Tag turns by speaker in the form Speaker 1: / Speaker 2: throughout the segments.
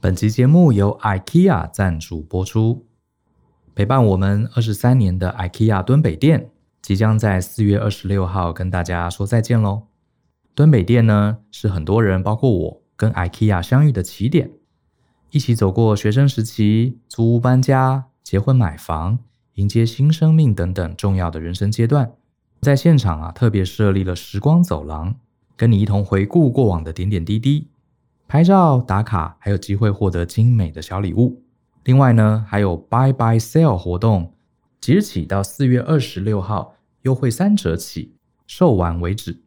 Speaker 1: 本集节目由 IKEA 赞助播出。陪伴我们二十三年的 IKEA 敦北店，即将在四月二十六号跟大家说再见喽。敦北店呢，是很多人，包括我，跟 IKEA 相遇的起点，一起走过学生时期、租屋搬家、结婚买房、迎接新生命等等重要的人生阶段。在现场啊，特别设立了时光走廊，跟你一同回顾过往的点点滴滴。拍照打卡，还有机会获得精美的小礼物。另外呢，还有 Buy Buy Sale 活动，即日起到四月二十六号，优惠三折起，售完为止。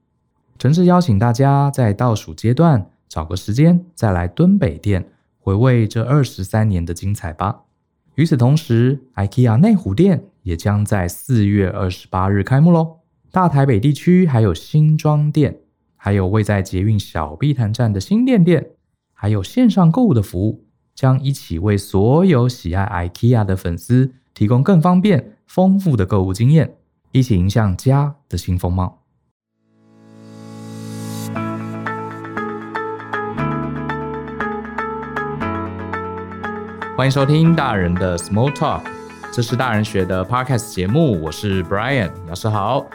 Speaker 1: 诚挚邀请大家在倒数阶段找个时间再来敦北店回味这二十三年的精彩吧。与此同时，IKEA 内湖店也将在四月二十八日开幕喽。大台北地区还有新庄店。还有位在捷运小碧潭站的新店店，还有线上购物的服务，将一起为所有喜爱 IKEA 的粉丝提供更方便、丰富的购物经验，一起迎向家的新风貌。欢迎收听大人的 Small Talk，这是大人学的 Podcast 节目，我是 Brian，老师好。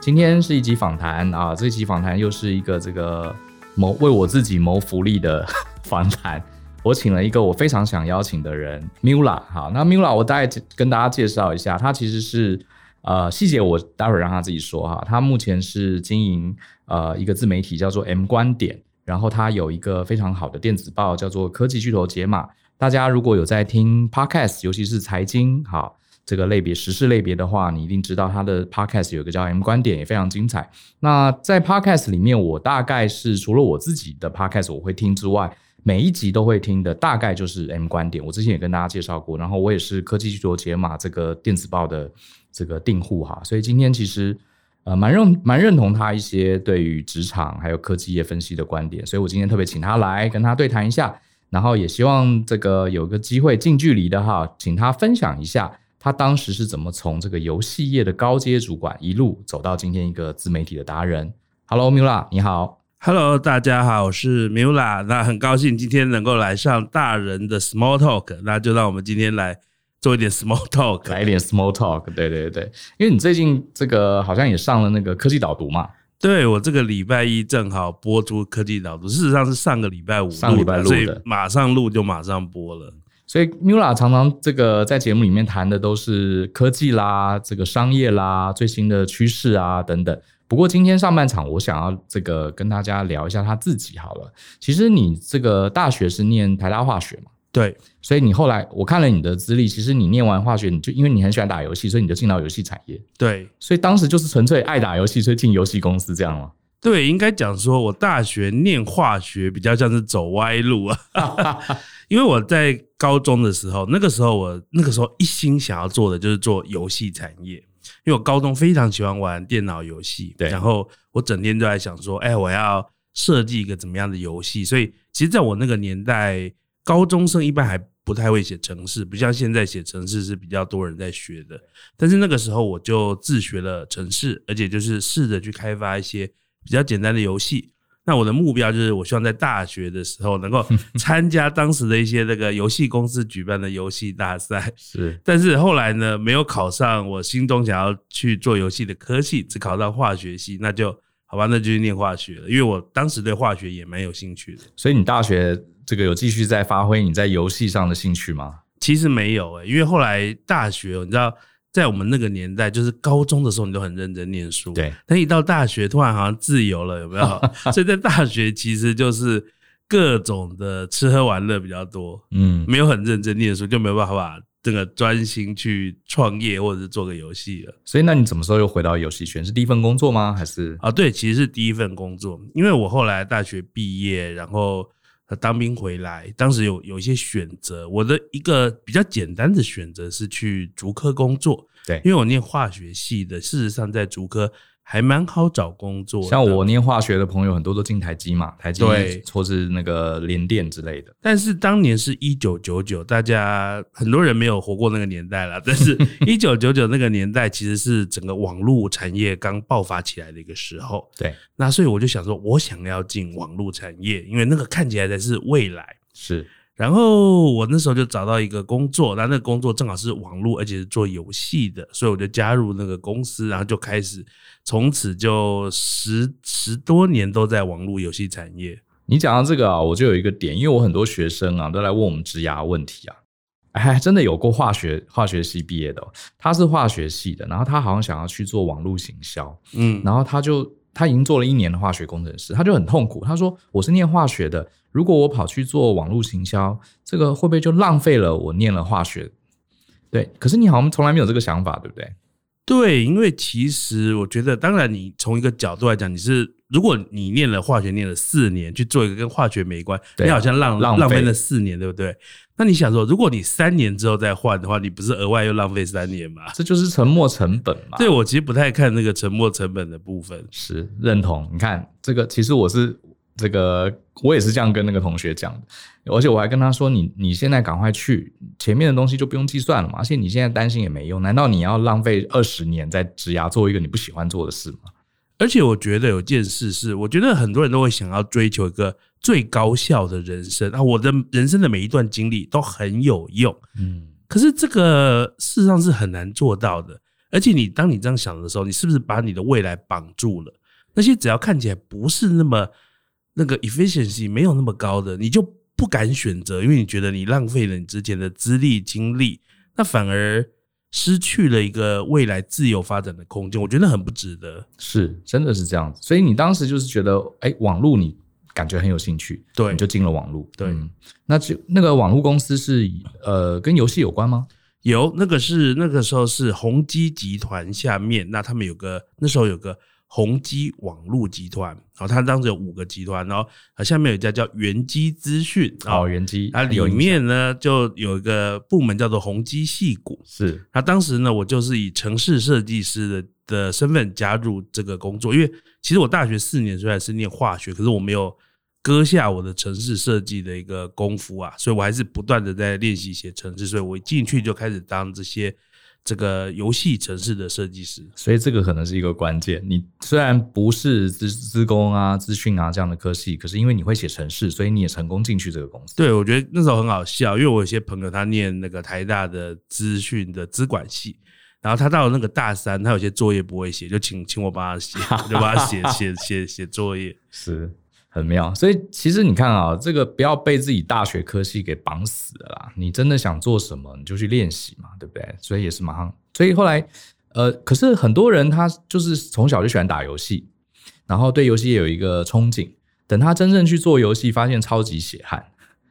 Speaker 1: 今天是一集访谈啊，这一集访谈又是一个这个谋为我自己谋福利的访谈。我请了一个我非常想邀请的人，Mula。好，那 Mula 我大概跟大家介绍一下，他其实是呃细节我待会儿让他自己说哈。他目前是经营呃一个自媒体叫做 M 观点，然后他有一个非常好的电子报叫做科技巨头解码。大家如果有在听 Podcast，尤其是财经，好。这个类别时事类别的话，你一定知道他的 podcast 有一个叫 M 观点，也非常精彩。那在 podcast 里面，我大概是除了我自己的 podcast 我会听之外，每一集都会听的，大概就是 M 观点。我之前也跟大家介绍过，然后我也是科技巨头解码这个电子报的这个订户哈，所以今天其实呃蛮认蛮认同他一些对于职场还有科技业分析的观点，所以我今天特别请他来跟他对谈一下，然后也希望这个有个机会近距离的哈，请他分享一下。他当时是怎么从这个游戏业的高阶主管一路走到今天一个自媒体的达人？Hello Mula，你好。
Speaker 2: Hello，大家好，我是 Mula。那很高兴今天能够来上大人的 Small Talk，那就让我们今天来做一点 Small Talk，
Speaker 1: 来一点 Small Talk。对对对，因为你最近这个好像也上了那个科技导读嘛。
Speaker 2: 对，我这个礼拜一正好播出科技导读，事实上是上个礼拜五录的，
Speaker 1: 上礼拜录的，
Speaker 2: 所以马上录就马上播了。
Speaker 1: 所以 Mula 常常这个在节目里面谈的都是科技啦、这个商业啦、最新的趋势啊等等。不过今天上半场我想要这个跟大家聊一下他自己好了。其实你这个大学是念台大化学嘛？
Speaker 2: 对。
Speaker 1: 所以你后来我看了你的资历，其实你念完化学，你就因为你很喜欢打游戏，所以你就进到游戏产业。
Speaker 2: 对。所以
Speaker 1: 当时就是纯粹爱打游戏，所以进游戏公司这样吗？
Speaker 2: 对，应该讲说我大学念化学比较像是走歪路啊。因为我在高中的时候，那个时候我那个时候一心想要做的就是做游戏产业，因为我高中非常喜欢玩电脑游戏，对，然后我整天都在想说，哎，我要设计一个怎么样的游戏。所以，其实在我那个年代，高中生一般还不太会写程式，不像现在写程式是比较多人在学的。但是那个时候我就自学了程式，而且就是试着去开发一些比较简单的游戏。那我的目标就是，我希望在大学的时候能够 参加当时的一些那个游戏公司举办的游戏大赛。
Speaker 1: 是，
Speaker 2: 但是后来呢，没有考上我心中想要去做游戏的科系，只考到化学系，那就好吧，那就去念化学了。因为我当时对化学也蛮有兴趣的。
Speaker 1: 所以你大学这个有继续在发挥你在游戏上的兴趣吗？
Speaker 2: 其实没有诶、欸，因为后来大学你知道。在我们那个年代，就是高中的时候，你都很认真念书。
Speaker 1: 对，
Speaker 2: 但一到大学，突然好像自由了，有没有？所以在大学其实就是各种的吃喝玩乐比较多。嗯，没有很认真念书，就没有办法这个专心去创业或者是做个游戏了。
Speaker 1: 所以，那你什么时候又回到游戏圈？是第一份工作吗？还是？
Speaker 2: 啊，对，其实是第一份工作，因为我后来大学毕业，然后。他当兵回来，当时有有一些选择。我的一个比较简单的选择是去竹科工作，
Speaker 1: 对，
Speaker 2: 因为我念化学系的，事实上在竹科。还蛮好找工作，
Speaker 1: 像我念化学的朋友很多都进台积嘛，台积或是那个联电之类的。
Speaker 2: 但是当年是一九九九，大家很多人没有活过那个年代了。但是 一九九九那个年代其实是整个网络产业刚爆发起来的一个时候。
Speaker 1: 对，
Speaker 2: 那所以我就想说，我想要进网络产业，因为那个看起来才是未来。
Speaker 1: 是，
Speaker 2: 然后我那时候就找到一个工作，那那个工作正好是网络，而且是做游戏的，所以我就加入那个公司，然后就开始，从此就十十多年都在网络游戏产业。
Speaker 1: 你讲到这个啊，我就有一个点，因为我很多学生啊都来问我们职涯问题啊，哎，真的有过化学化学系毕业的，他是化学系的，然后他好像想要去做网络行销，嗯，然后他就。他已经做了一年的化学工程师，他就很痛苦。他说：“我是念化学的，如果我跑去做网络行销，这个会不会就浪费了我念了化学？”对，可是你好像从来没有这个想法，对不对？
Speaker 2: 对，因为其实我觉得，当然你从一个角度来讲，你是如果你念了化学念了四年去做一个跟化学没关，你好像浪浪费了四年，对不对？那你想说，如果你三年之后再换的话，你不是额外又浪费三年吗？
Speaker 1: 这就是沉没成本嘛。
Speaker 2: 对，我其实不太看那个沉没成本的部分。
Speaker 1: 是认同。你看这个，其实我是这个，我也是这样跟那个同学讲的，而且我还跟他说：“你你现在赶快去，前面的东西就不用计算了嘛。而且你现在担心也没用，难道你要浪费二十年在职涯做一个你不喜欢做的事吗？”
Speaker 2: 而且我觉得有件事是，我觉得很多人都会想要追求一个最高效的人生啊！我的人生的每一段经历都很有用，嗯，可是这个事实上是很难做到的。而且你当你这样想的时候，你是不是把你的未来绑住了？那些只要看起来不是那么那个 efficiency 没有那么高的，你就不敢选择，因为你觉得你浪费了你之前的资历精力，那反而。失去了一个未来自由发展的空间，我觉得很不值得。
Speaker 1: 是，真的是这样子。所以你当时就是觉得，哎、欸，网络你感觉很有兴趣，
Speaker 2: 对，
Speaker 1: 你就进了网络。
Speaker 2: 对，
Speaker 1: 嗯、那就那个网络公司是呃跟游戏有关吗？
Speaker 2: 有，那个是那个时候是宏基集团下面，那他们有个那时候有个。宏基网络集团，然后它当时有五个集团，然后下面有一家叫元基资讯，
Speaker 1: 哦，元基，
Speaker 2: 它里面呢就有一个部门叫做宏基系股，
Speaker 1: 是。
Speaker 2: 那当时呢，我就是以城市设计师的的身份加入这个工作，因为其实我大学四年虽然是念化学，可是我没有割下我的城市设计的一个功夫啊，所以我还是不断的在练习写城市，所以我一进去就开始当这些。这个游戏城市的设计师，
Speaker 1: 所以这个可能是一个关键。你虽然不是资资工啊、资讯啊这样的科系，可是因为你会写城市，所以你也成功进去这个公司。
Speaker 2: 对，我觉得那时候很好笑，因为我有些朋友他念那个台大的资讯的资管系，然后他到了那个大三，他有些作业不会写，就请请我帮他写，就帮他写 写写写作业。
Speaker 1: 是。很妙，所以其实你看啊，这个不要被自己大学科系给绑死了啦。你真的想做什么，你就去练习嘛，对不对？所以也是马上，所以后来，呃，可是很多人他就是从小就喜欢打游戏，然后对游戏也有一个憧憬。等他真正去做游戏，发现超级血汗，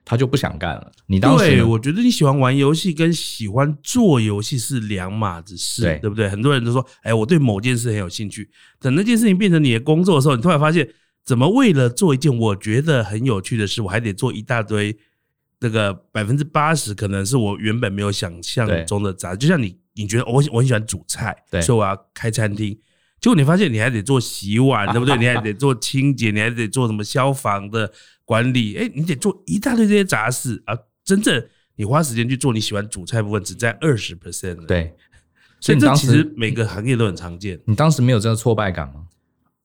Speaker 1: 他就不想干了。你当时，
Speaker 2: 对，我觉得你喜欢玩游戏跟喜欢做游戏是两码子事，对，对不对？很多人都说，哎，我对某件事很有兴趣，等那件事情变成你的工作的时候，你突然发现。怎么为了做一件我觉得很有趣的事，我还得做一大堆那个百分之八十可能是我原本没有想象中的杂。就像你，你觉得我我很喜欢煮菜，所以我要开餐厅。结果你发现你还得做洗碗，对不对？你还得做清洁，你还得做什么消防的管理？哎，你得做一大堆这些杂事啊！真正你花时间去做你喜欢煮菜部分，只占二十 percent。
Speaker 1: 对，
Speaker 2: 所以这其实每个行业都很常见。
Speaker 1: 你当时没有这个挫败感吗？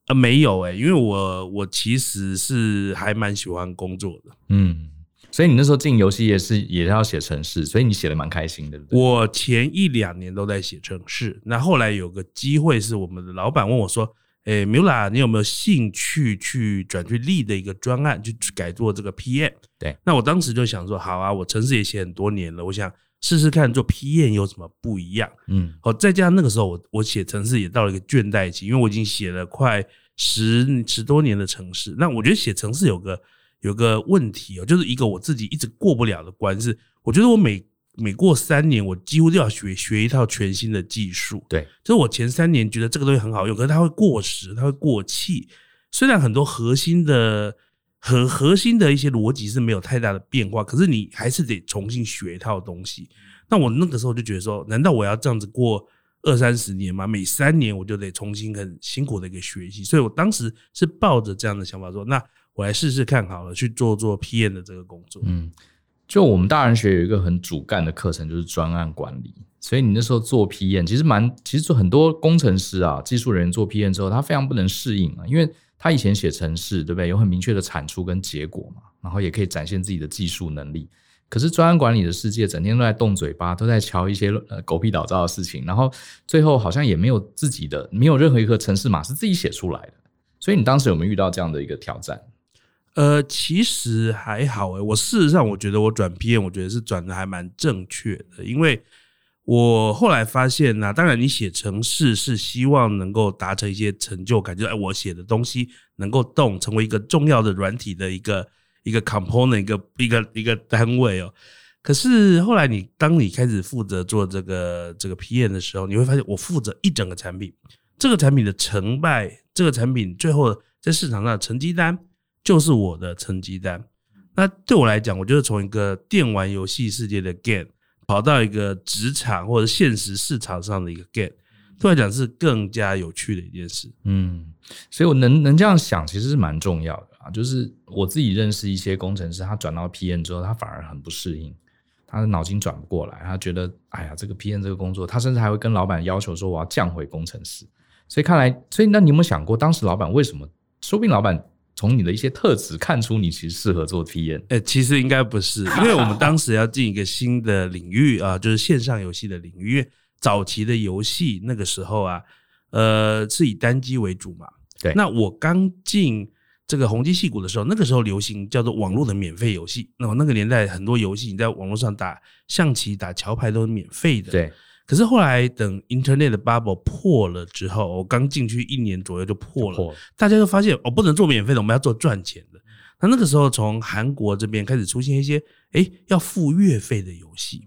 Speaker 2: 啊，没有哎、欸，因为我我其实是还蛮喜欢工作的，
Speaker 1: 嗯，所以你那时候进游戏也是也是要写程式，所以你写的蛮开心的。
Speaker 2: 我前一两年都在写程式，那后来有个机会是我们的老板问我说：“哎，Mula，你有没有兴趣去转去 lead 的一个专案，去改做这个 PM？”
Speaker 1: 对，
Speaker 2: 那我当时就想说：“好啊，我程式也写很多年了，我想试试看做 P 验有什么不一样。”嗯，好，再加上那个时候我我写城市也到了一个倦怠期，因为我已经写了快。十十多年的城市，那我觉得写城市有个有个问题哦，就是一个我自己一直过不了的关，是我觉得我每每过三年，我几乎都要学学一套全新的技术。
Speaker 1: 对，
Speaker 2: 就是我前三年觉得这个东西很好用，可是它会过时，它会过气。虽然很多核心的核核心的一些逻辑是没有太大的变化，可是你还是得重新学一套东西。那我那个时候就觉得说，难道我要这样子过？二三十年吗，每三年我就得重新很辛苦的一个学习，所以我当时是抱着这样的想法说，那我来试试看好了，去做做 PM 的这个工作。嗯，
Speaker 1: 就我们大人学有一个很主干的课程，就是专案管理。所以你那时候做 PM，其实蛮，其实很多工程师啊、技术人员做 PM 之后，他非常不能适应啊，因为他以前写程式，对不对？有很明确的产出跟结果嘛，然后也可以展现自己的技术能力。可是专案管理的世界整天都在动嘴巴，都在瞧一些呃狗屁倒灶的事情，然后最后好像也没有自己的，没有任何一个程式码是自己写出来的。所以你当时有没有遇到这样的一个挑战？
Speaker 2: 呃，其实还好诶，我事实上我觉得我转 PM，我觉得是转的还蛮正确的，因为我后来发现呢，当然你写程式是希望能够达成一些成就感，就哎，我写的东西能够动，成为一个重要的软体的一个。一个 component，一个一个一个单位哦。可是后来你当你开始负责做这个这个 PM 的时候，你会发现我负责一整个产品，这个产品的成败，这个产品最后在市场上成绩单就是我的成绩单。那对我来讲，我就是从一个电玩游戏世界的 game 跑到一个职场或者现实市场上的一个 game，对我来讲是更加有趣的一件事。
Speaker 1: 嗯，所以我能能这样想，其实是蛮重要的啊。就是我自己认识一些工程师，他转到 PM 之后，他反而很不适应，他的脑筋转不过来，他觉得，哎呀，这个 PM 这个工作，他甚至还会跟老板要求说，我要降回工程师。所以看来，所以那你有没有想过，当时老板为什么？说不定老板从你的一些特质看出你其实适合做 PM。
Speaker 2: 哎，其实应该不是，因为我们当时要进一个新的领域啊，就是线上游戏的领域。因为早期的游戏那个时候啊，呃，是以单机为主嘛。
Speaker 1: 对，
Speaker 2: 那我刚进。这个宏基戏谷的时候，那个时候流行叫做网络的免费游戏。那么那个年代很多游戏，你在网络上打象棋、打桥牌都是免费的。
Speaker 1: 对。
Speaker 2: 可是后来等 Internet 的 bubble 破了之后，我刚进去一年左右就破了，破了大家就发现哦，不能做免费的，我们要做赚钱的。那那个时候从韩国这边开始出现一些，诶，要付月费的游戏，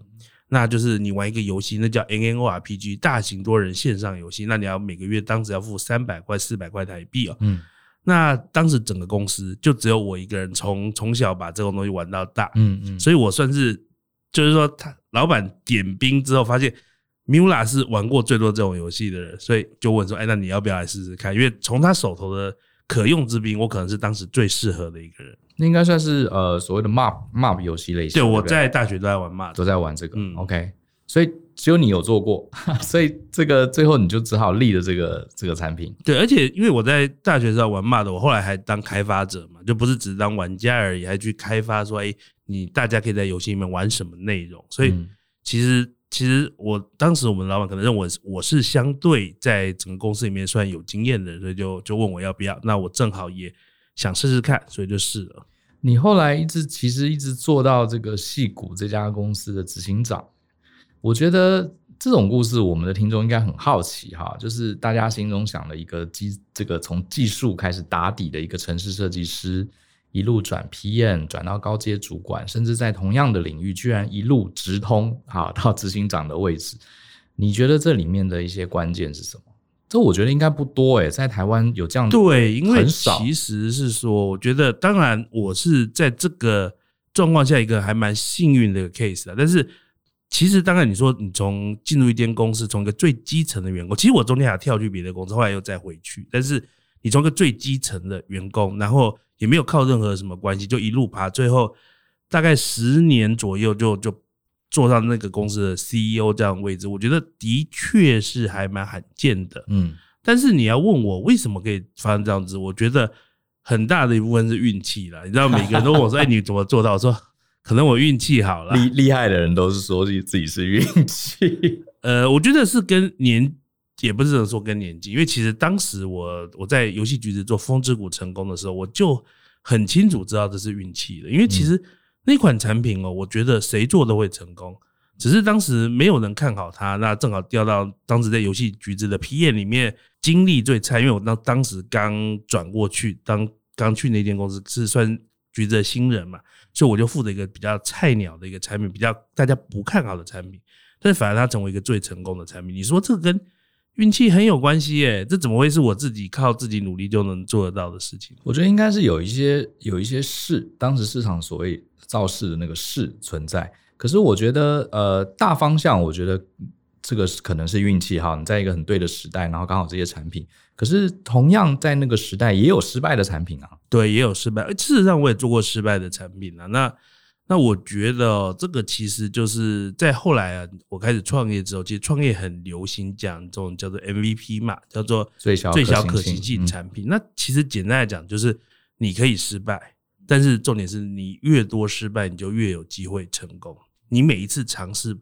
Speaker 2: 那就是你玩一个游戏，那叫 N N O R P G，大型多人线上游戏，那你要每个月当时要付三百块、四百块台币哦。嗯。那当时整个公司就只有我一个人，从从小把这种东西玩到大，嗯嗯，所以我算是就是说，他老板点兵之后发现，Miula 是玩过最多这种游戏的人，所以就问说，哎，那你要不要来试试看？因为从他手头的可用之兵，我可能是当时最适合的一个人。
Speaker 1: 那应该算是呃所谓的 MOP MOP 游戏类型。
Speaker 2: 对，我在大学都在玩 MOP，
Speaker 1: 都在玩这个。嗯，OK。所以只有你有做过，所以这个最后你就只好立了这个这个产品。
Speaker 2: 对，而且因为我在大学时候玩 MOD，我后来还当开发者嘛，就不是只当玩家而已，还去开发说，哎，你大家可以在游戏里面玩什么内容。所以其实其实我当时我们老板可能认为我是相对在整个公司里面算有经验的，所以就就问我要不要。那我正好也想试试看，所以就试了。
Speaker 1: 你后来一直其实一直做到这个戏谷这家公司的执行长。我觉得这种故事，我们的听众应该很好奇哈，就是大家心中想的一个技，这个从技术开始打底的一个城市设计师，一路转 PM，转到高阶主管，甚至在同样的领域，居然一路直通啊 到执行长的位置。你觉得这里面的一些关键是什么？这我觉得应该不多诶，在台湾有这样的
Speaker 2: 对，因为其实是说，我觉得当然我是在这个状况下一个还蛮幸运的一个 case 的，但是。其实，当然，你说你从进入一间公司，从一个最基层的员工，其实我中间还跳去别的公司，后来又再回去。但是，你从一个最基层的员工，然后也没有靠任何什么关系，就一路爬，最后大概十年左右就就坐上那个公司的 CEO 这样的位置，我觉得的确是还蛮罕见的。嗯，但是你要问我为什么可以发生这样子，我觉得很大的一部分是运气了。你知道，每个人都问我说：“ 哎，你怎么做到？”我说。可能我运气好了，厉
Speaker 1: 厉害的人都是说自己是运气。
Speaker 2: 呃，我觉得是跟年，也不是说跟年纪，因为其实当时我我在游戏橘子做风之谷成功的时候，我就很清楚知道这是运气的。因为其实那款产品哦，我觉得谁做都会成功，只是当时没有人看好它，那正好掉到当时在游戏橘子的 PM 里面，经历最差，因为我当当时刚转过去，当刚去那间公司是算橘子的新人嘛。所以我就负责一个比较菜鸟的一个产品，比较大家不看好的产品，但是反而它成为一个最成功的产品。你说这跟运气很有关系耶？这怎么会是我自己靠自己努力就能做得到的事情？
Speaker 1: 我觉得应该是有一些有一些事，当时市场所谓造势的那个势存在。可是我觉得，呃，大方向我觉得这个可能是运气哈，你在一个很对的时代，然后刚好这些产品。可是，同样在那个时代，也有失败的产品啊。
Speaker 2: 对，也有失败。事实上，我也做过失败的产品啊。那那我觉得、喔，这个其实就是在后来啊，我开始创业之后，其实创业很流行讲这种叫做 MVP 嘛，叫做最小最小可行性产品。那其实简单来讲，就是你可以失败，但是重点是你越多失败，你就越有机会成功。你每一次尝试，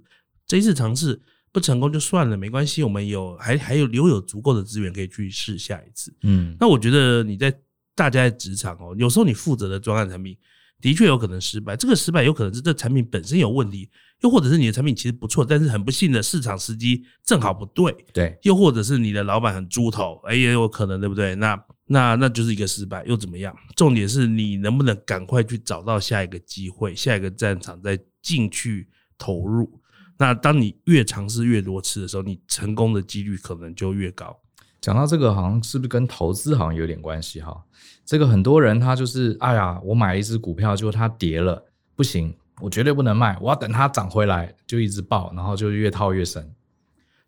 Speaker 2: 这一次尝试不成功就算了，没关系，我们有还还有留有足够的资源可以去试下一次。嗯，那我觉得你在大家在职场哦，有时候你负责的专案产品的确有可能失败，这个失败有可能是这产品本身有问题。又或者是你的产品其实不错，但是很不幸的市场时机正好不对。
Speaker 1: 对，
Speaker 2: 又或者是你的老板很猪头，哎，也有可能，对不对？那那那就是一个失败，又怎么样？重点是你能不能赶快去找到下一个机会，下一个战场再进去投入。那当你越尝试越多次的时候，你成功的几率可能就越高。
Speaker 1: 讲到这个，好像是不是跟投资好像有点关系哈？这个很多人他就是，哎呀，我买了一只股票，结果它跌了，不行。我绝对不能卖，我要等它涨回来，就一直抱，然后就越套越深。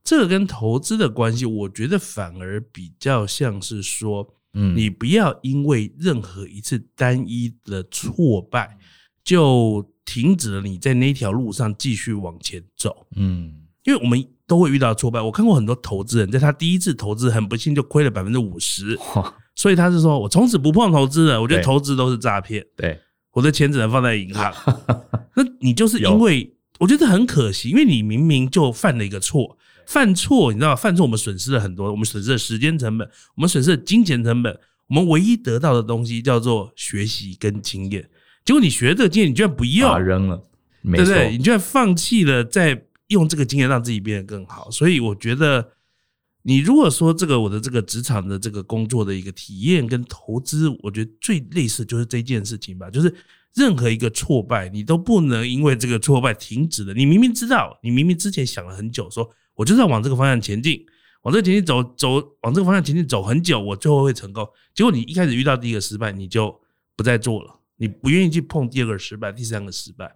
Speaker 2: 这个跟投资的关系，我觉得反而比较像是说，嗯，你不要因为任何一次单一的挫败，就停止了你在那条路上继续往前走。嗯，因为我们都会遇到挫败。我看过很多投资人，在他第一次投资很不幸就亏了百分之五十，所以他是说我从此不碰投资了。我觉得投资都是诈骗。对。我的钱只能放在银行，那你就是因为我觉得很可惜，因为你明明就犯了一个错，犯错你知道犯错我们损失了很多，我们损失了时间成本，我们损失了金钱成本，我们唯一得到的东西叫做学习跟经验。结果你学这个经验，你居然不要，
Speaker 1: 扔了，
Speaker 2: 对不对？你居然放弃了再用这个经验让自己变得更好，所以我觉得。你如果说这个我的这个职场的这个工作的一个体验跟投资，我觉得最类似就是这件事情吧，就是任何一个挫败，你都不能因为这个挫败停止了。你明明知道，你明明之前想了很久，说我就是要往这个方向前进，往这前进走走，往这个方向前进走很久，我最后会成功。结果你一开始遇到第一个失败，你就不再做了，你不愿意去碰第二个失败，第三个失败。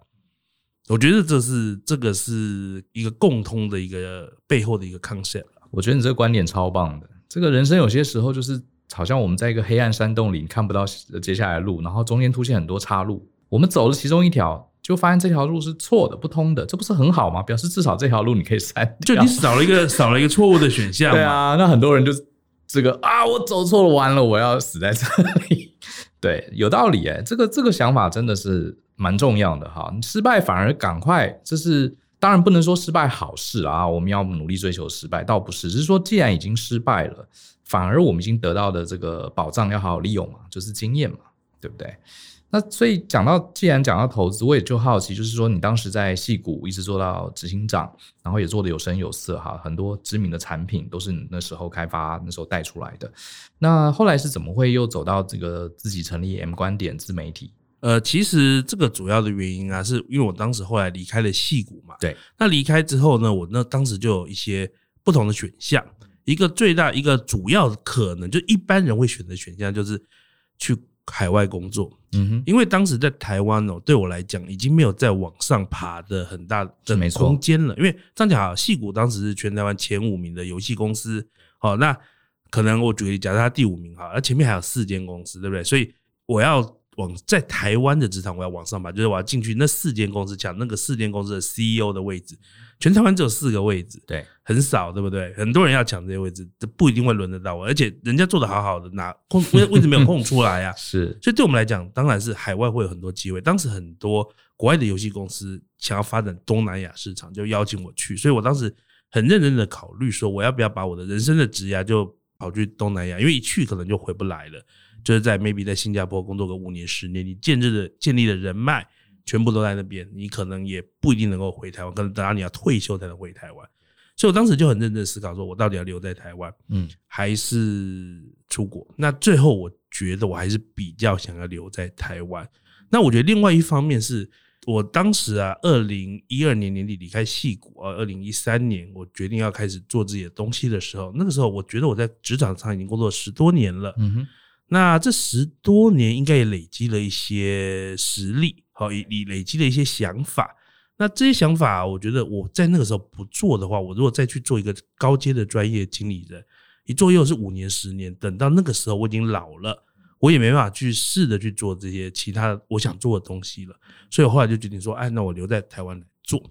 Speaker 2: 我觉得这是这个是一个共通的一个背后的一个 concept。
Speaker 1: 我觉得你这个观点超棒的。这个人生有些时候就是好像我们在一个黑暗山洞里，你看不到接下来的路，然后中间出现很多岔路。我们走了其中一条，就发现这条路是错的、不通的，这不是很好吗？表示至少这条路你可以删，
Speaker 2: 就你少了一个少了一个错误的选项。
Speaker 1: 对啊，那很多人就这个啊，我走错了，完了，我要死在这里。对，有道理哎，这个这个想法真的是蛮重要的哈。失败反而赶快，这是。当然不能说失败好事啊，我们要努力追求失败，倒不是，只是说既然已经失败了，反而我们已经得到的这个保障要好好利用嘛，就是经验嘛，对不对？那所以讲到，既然讲到投资，我也就好奇，就是说你当时在戏谷一直做到执行长，然后也做的有声有色哈，很多知名的产品都是你那时候开发、那时候带出来的。那后来是怎么会又走到这个自己成立 M 观点自媒体？
Speaker 2: 呃，其实这个主要的原因啊，是因为我当时后来离开了戏谷嘛。
Speaker 1: 对。
Speaker 2: 那离开之后呢，我那当时就有一些不同的选项。一个最大、一个主要的可能，就一般人会选择选项，就是去海外工作。嗯哼。因为当时在台湾哦，对我来讲，已经没有再往上爬的很大的空间了。因为这样讲啊，矽谷当时是全台湾前五名的游戏公司。好，那可能我举例，假设他第五名哈，而前面还有四间公司，对不对？所以我要。往在台湾的职场，我要往上爬，就是我要进去那四间公司抢那个四间公司的 CEO 的位置。全台湾只有四个位置，对，很少，对不对？很多人要抢这些位置，这不一定会轮得到我。而且人家做的好好的，哪空位位置没有空出来啊？是，所以对我们来讲，当然是海外会有很多机会。当时很多国外的游戏公司想要发展东南亚市场，就邀请我去。所以我当时很认真的考虑说，我要不要把我的人生的职涯就跑去东南亚？因为一去可能就回不来了。就是在 maybe 在新加坡工作个五年十年，你建立的建立的人脉全部都在那边，你可能也不一定能够回台湾，可能等到你要退休才能回台湾。所以我当时就很认真思考，说我到底要留在台湾，嗯，还是出国？那最后我觉得我还是比较想要留在台湾。那我觉得另外一方面是我当时啊，二零一二年年底离开戏谷啊，二零一三年我决定要开始做自己的东西的时候，那个时候我觉得我在职场上已经工作十多年了，嗯哼。那这十多年应该也累积了一些实力，好，也也累积了一些想法。那这些想法，我觉得我在那个时候不做的话，我如果再去做一个高阶的专业经理人，一做又是五年、十年，等到那个时候我已经老了，我也没办法去试着去做这些其他我想做的东西了。所以我后来就决定说，哎，那我留在台湾来做。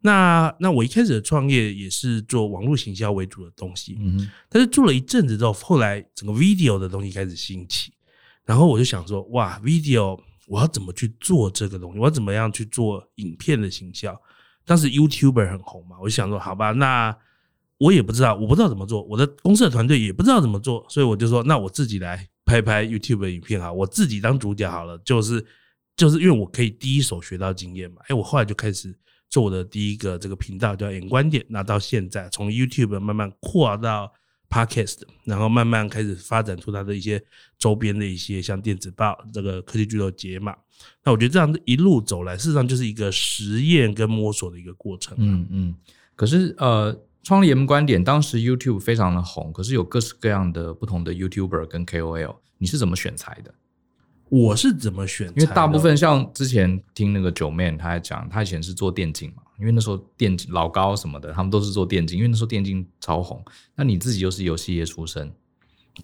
Speaker 2: 那那我一开始的创业也是做网络行销为主的东西，嗯，但是做了一阵子之后，后来整个 video 的东西开始兴起，然后我就想说，哇，video 我要怎么去做这个东西？我要怎么样去做影片的行销？当时 YouTuber 很红嘛，我就想说，好吧，那我也不知道，我不知道怎么做，我的公司的团队也不知道怎么做，所以我就说，那我自己来拍拍 YouTube 的影片哈，我自己当主角好了，就是就是因为我可以第一手学到经验嘛。哎，我后来就开始做我的第一个这个频道叫眼观点，那到现在从 YouTube 慢慢扩到。Podcast，然后慢慢开始发展出它的一些周边的一些像电子报，这个科技巨头解码。那我觉得这样一路走来，事实上就是一个实验跟摸索的一个过程。
Speaker 1: 嗯嗯。可是呃，创立 M 观点，当时 YouTube 非常的红，可是有各式各样的不同的 YouTuber 跟 KOL，你是怎么选材的？
Speaker 2: 我是怎么选？
Speaker 1: 因为大部分像之前听那个九 man 他还讲，他以前是做电竞嘛，因为那时候电竞老高什么的，他们都是做电竞，因为那时候电竞超红。那你自己又是游戏业出身，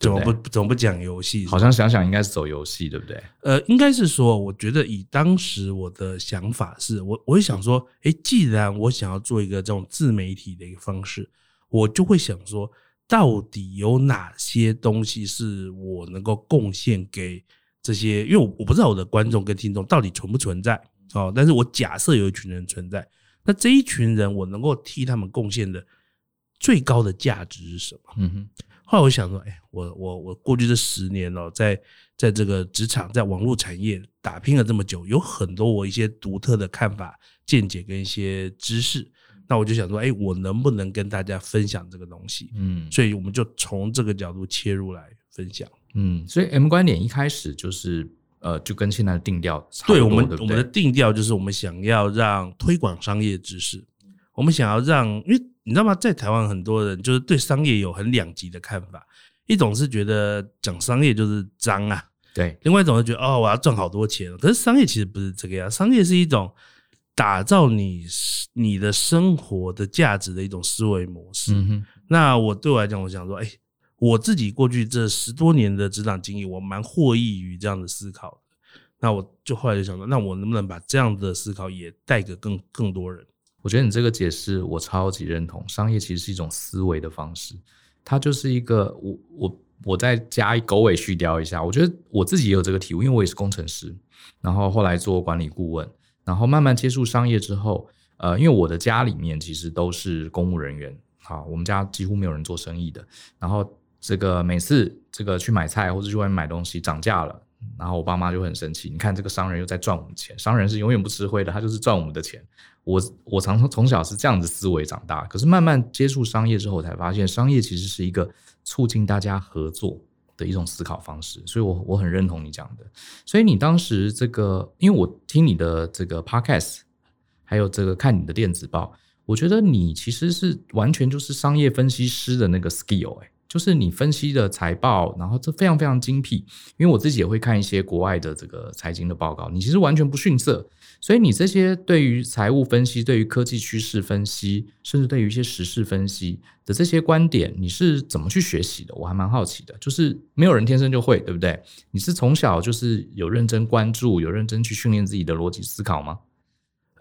Speaker 2: 怎么不怎么不讲游戏？
Speaker 1: 好像想想应该是走游戏，对不对？
Speaker 2: 呃，应该是说，我觉得以当时我的想法是，我我会想说，哎，既然我想要做一个这种自媒体的一个方式，我就会想说，到底有哪些东西是我能够贡献给。这些，因为我我不知道我的观众跟听众到底存不存在哦，但是我假设有一群人存在，那这一群人我能够替他们贡献的最高的价值是什么？嗯哼。后来我想说，哎，我我我过去这十年哦，在在这个职场，在网络产业打拼了这么久，有很多我一些独特的看法、见解跟一些知识，那我就想说，哎，我能不能跟大家分享这个东西？嗯，所以我们就从这个角度切入来分享。
Speaker 1: 嗯，所以 M 观点一开始就是呃，就跟现在的定调差不多，
Speaker 2: 对，我
Speaker 1: 们
Speaker 2: 我们的定调就是我们想要让推广商业知识，我们想要让，因为你知道吗，在台湾很多人就是对商业有很两极的看法，一种是觉得讲商业就是脏啊，
Speaker 1: 对，
Speaker 2: 另外一种是觉得哦，我要赚好多钱，可是商业其实不是这个样，商业是一种打造你你的生活的价值的一种思维模式。嗯，那我对我来讲，我想说，哎。我自己过去这十多年的职场经历，我蛮获益于这样的思考的。那我就后来就想说，那我能不能把这样的思考也带给更更多人？
Speaker 1: 我觉得你这个解释我超级认同。商业其实是一种思维的方式，它就是一个我我我再加一狗尾续貂一下。我觉得我自己也有这个体悟，因为我也是工程师，然后后来做管理顾问，然后慢慢接触商业之后，呃，因为我的家里面其实都是公务人员，好，我们家几乎没有人做生意的，然后。这个每次这个去买菜或者去外面买东西涨价了，然后我爸妈就很生气。你看这个商人又在赚我们钱，商人是永远不吃亏的，他就是赚我们的钱。我我常从从小是这样子思维长大，可是慢慢接触商业之后，才发现商业其实是一个促进大家合作的一种思考方式。所以我我很认同你讲的。所以你当时这个，因为我听你的这个 podcast，还有这个看你的电子报，我觉得你其实是完全就是商业分析师的那个 skill 哎。就是你分析的财报，然后这非常非常精辟，因为我自己也会看一些国外的这个财经的报告，你其实完全不逊色。所以你这些对于财务分析、对于科技趋势分析，甚至对于一些时事分析的这些观点，你是怎么去学习的？我还蛮好奇的。就是没有人天生就会，对不对？你是从小就是有认真关注、有认真去训练自己的逻辑思考吗？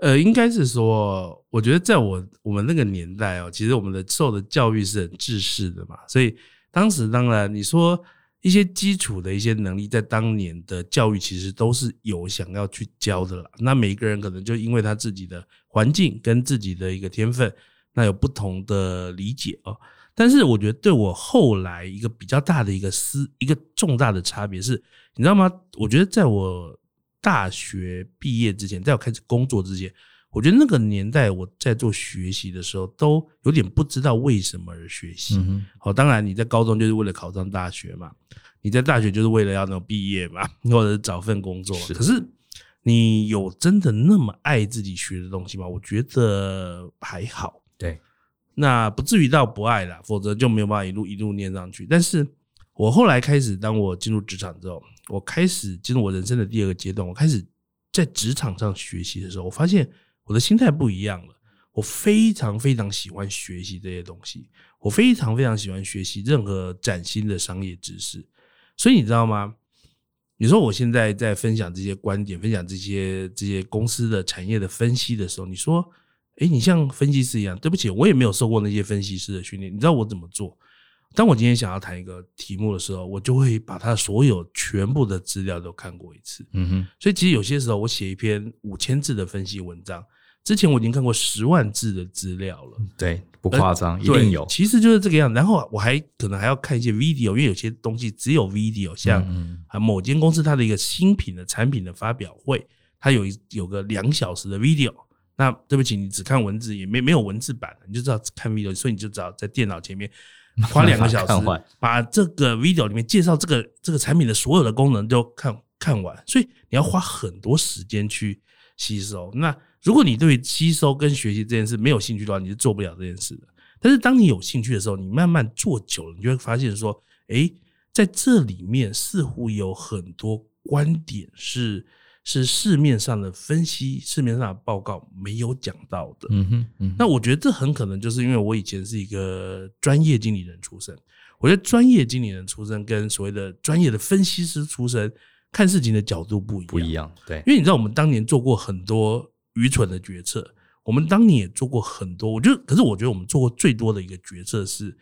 Speaker 2: 呃，应该是说，我觉得在我我们那个年代哦，其实我们的受的教育是很制式的嘛，所以当时当然你说一些基础的一些能力，在当年的教育其实都是有想要去教的啦。那每一个人可能就因为他自己的环境跟自己的一个天分，那有不同的理解哦。但是我觉得对我后来一个比较大的一个思一个重大的差别是，你知道吗？我觉得在我。大学毕业之前，在我开始工作之前，我觉得那个年代我在做学习的时候，都有点不知道为什么而学习。好、嗯，当然你在高中就是为了考上大学嘛，你在大学就是为了要能毕业嘛，或者是找份工作。是，可是你有真的那么爱自己学的东西吗？我觉得还好。
Speaker 1: 对，
Speaker 2: 那不至于到不爱了，否则就没有办法一路一路念上去。但是我后来开始，当我进入职场之后。我开始进入我人生的第二个阶段，我开始在职场上学习的时候，我发现我的心态不一样了。我非常非常喜欢学习这些东西，我非常非常喜欢学习任何崭新的商业知识。所以你知道吗？你说我现在在分享这些观点，分享这些这些公司的产业的分析的时候，你说，诶，你像分析师一样？对不起，我也没有受过那些分析师的训练。你知道我怎么做？当我今天想要谈一个题目的时候，我就会把它所有全部的资料都看过一次。
Speaker 1: 嗯哼，
Speaker 2: 所以其实有些时候我写一篇五千字的分析文章，之前我已经看过十万字的资料了。
Speaker 1: 对，不夸张，一定有。
Speaker 2: 其实就是这个样。然后我还可能还要看一些 video，因为有些东西只有 video，像啊某间公司它的一个新品的产品的发表会，它有一有个两小时的 video。那对不起，你只看文字也没没有文字版，你就知道看 video，所以你就知道在电脑前面。花两个小时 把这个 video 里面介绍这个这个产品的所有的功能都看看完，所以你要花很多时间去吸收。那如果你对吸收跟学习这件事没有兴趣的话，你是做不了这件事的。但是当你有兴趣的时候，你慢慢做久了，你就会发现说，诶，在这里面似乎有很多观点是。是市面上的分析，市面上的报告没有讲到的。嗯哼，嗯哼，那我觉得这很可能就是因为我以前是一个专业经理人出身。我觉得专业经理人出身跟所谓的专业的分析师出身看事情的角度不一样。
Speaker 1: 不一样，对。
Speaker 2: 因为你知道，我们当年做过很多愚蠢的决策，我们当年也做过很多。我觉得，可是我觉得我们做过最多的一个决策是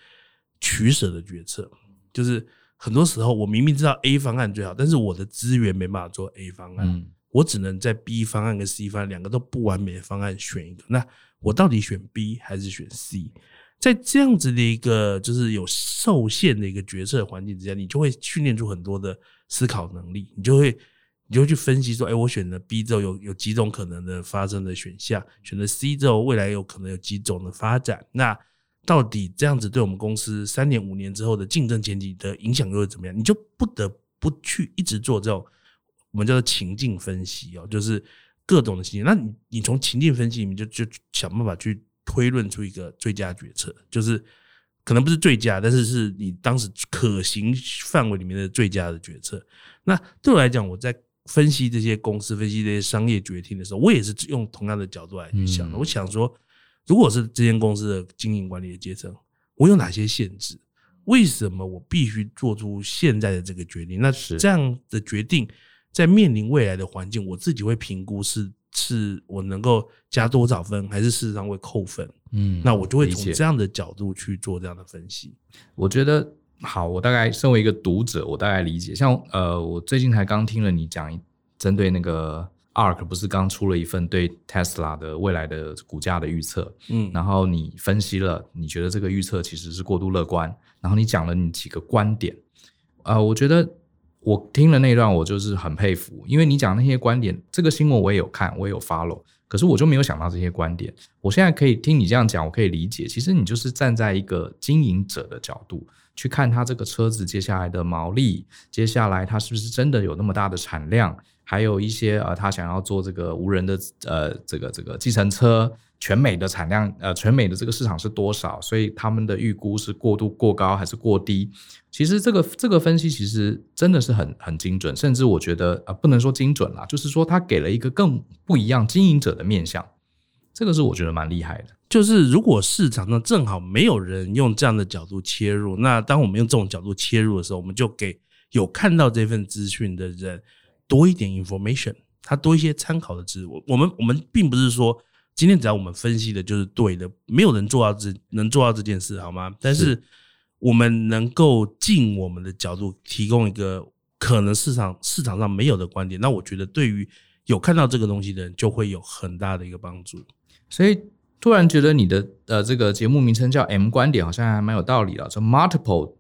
Speaker 2: 取舍的决策，就是。很多时候，我明明知道 A 方案最好，但是我的资源没办法做 A 方案，嗯，我只能在 B 方案跟 C 方案两个都不完美的方案选一个。那我到底选 B 还是选 C？在这样子的一个就是有受限的一个决策环境之下，你就会训练出很多的思考能力，你就会你就会去分析说，哎，我选了 B 之后有有几种可能的发生的选项，选了 C 之后未来有可能有几种的发展。那到底这样子对我们公司三年五年之后的竞争前景的影响又会怎么样？你就不得不去一直做这种我们叫做情境分析哦，就是各种的情境。那你你从情境分析里面就就想办法去推论出一个最佳决策，就是可能不是最佳，但是是你当时可行范围里面的最佳的决策。那对我来讲，我在分析这些公司、分析这些商业决定的时候，我也是用同样的角度来去想的。我想说。如果是这间公司的经营管理的阶层，我有哪些限制？为什么我必须做出现在的这个决定？那这样的决定，在面临未来的环境，我自己会评估是是我能够加多少分，还是事实上会扣分？嗯，那我就会从这样的角度去做这样的分析。
Speaker 1: 我觉得好，我大概身为一个读者，我大概理解。像呃，我最近才刚听了你讲针对那个。ARK 不是刚出了一份对 Tesla 的未来的股价的预测，嗯，然后你分析了，你觉得这个预测其实是过度乐观，然后你讲了你几个观点，呃，我觉得我听了那段，我就是很佩服，因为你讲那些观点，这个新闻我也有看，我也有 follow，可是我就没有想到这些观点，我现在可以听你这样讲，我可以理解，其实你就是站在一个经营者的角度去看它这个车子接下来的毛利，接下来它是不是真的有那么大的产量。还有一些呃，他想要做这个无人的呃，这个这个计程车，全美的产量呃，全美的这个市场是多少？所以他们的预估是过度过高还是过低？其实这个这个分析其实真的是很很精准，甚至我觉得呃，不能说精准啦，就是说他给了一个更不一样经营者的面向，这个是我觉得蛮厉害的。
Speaker 2: 就是如果市场上正好没有人用这样的角度切入，那当我们用这种角度切入的时候，我们就给有看到这份资讯的人。多一点 information，它多一些参考的资料。我们我们并不是说今天只要我们分析的就是对的，没有人做到这能做到这件事，好吗？但是我们能够尽我们的角度提供一个可能市场市场上没有的观点，那我觉得对于有看到这个东西的人就会有很大的一个帮助。
Speaker 1: 所以突然觉得你的呃这个节目名称叫 M 观点，好像还蛮有道理的，就 multiple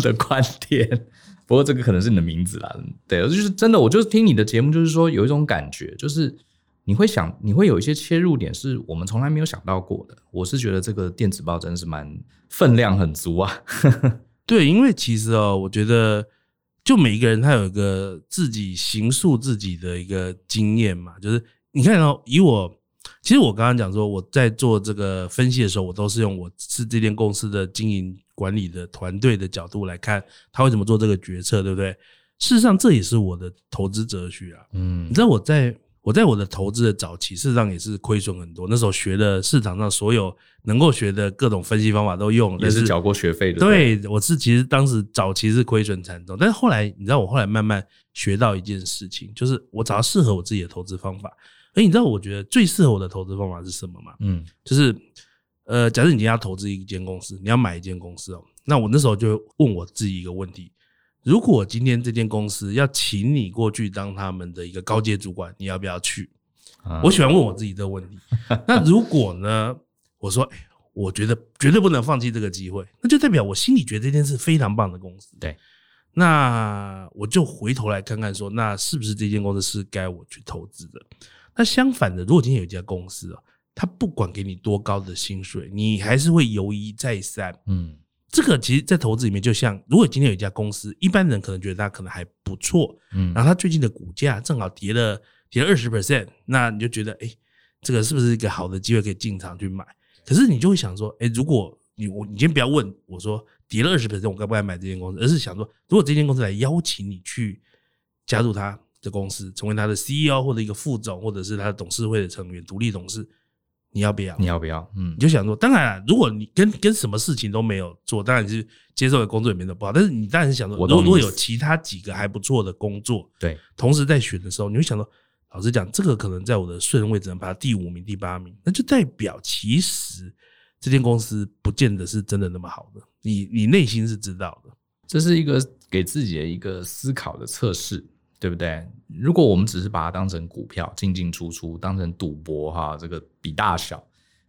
Speaker 1: 的观点。不过这个可能是你的名字啦，对，就是真的，我就是听你的节目，就是说有一种感觉，就是你会想，你会有一些切入点是我们从来没有想到过的。我是觉得这个电子报真的是蛮分量很足啊。
Speaker 2: 对，因为其实哦，我觉得就每一个人他有一个自己形塑自己的一个经验嘛，就是你看哦，以我，其实我刚刚讲说我在做这个分析的时候，我都是用我是这间公司的经营。管理的团队的角度来看，他为什么做这个决策，对不对？事实上，这也是我的投资哲学啊。嗯，你知道我在我在我的投资的早期，事实上也是亏损很多。那时候学的市场上所有能够学的各种分析方法都用，
Speaker 1: 也是缴过学费的。
Speaker 2: 对，我是其实当时早期是亏损惨重，但是后来你知道，我后来慢慢学到一件事情，就是我找到适合我自己的投资方法。而你知道，我觉得最适合我的投资方法是什么吗？嗯，就是。呃，假设你今天要投资一间公司，你要买一间公司哦，那我那时候就问我自己一个问题：如果今天这间公司要请你过去当他们的一个高阶主管，你要不要去？我喜欢问我自己这个问题。那如果呢？我说，哎，我觉得绝对不能放弃这个机会，那就代表我心里觉得这件事非常棒的公司。
Speaker 1: 对，
Speaker 2: 那我就回头来看看，说，那是不是这间公司是该我去投资的？那相反的，如果今天有一家公司啊，他不管给你多高的薪水，你还是会犹豫再三。嗯，这个其实，在投资里面，就像如果今天有一家公司，一般人可能觉得它可能还不错，嗯，然后它最近的股价正好跌了。跌了二十 percent，那你就觉得，哎、欸，这个是不是一个好的机会可以进场去买？可是你就会想说，哎、欸，如果你我你先不要问我说跌了二十 percent，我该不该买这间公司？而是想说，如果这间公司来邀请你去加入他的公司，成为他的 CEO 或者一个副总，或者是他的董事会的成员、独立董事，你要不要？
Speaker 1: 你要不要？嗯，
Speaker 2: 你就想说，当然了，如果你跟跟什么事情都没有做，当然是接受的工作也没那么不好。但是你当然是想说，如果有其他几个还不错的工作，对，同时在选的时候，你会想说。老实讲，这个可能在我的顺位只能排第五名、第八名，那就代表其实这间公司不见得是真的那么好的。你你内心是知道的，
Speaker 1: 这是一个给自己的一个思考的测试，对不对？如果我们只是把它当成股票进进出出，当成赌博哈，这个比大小，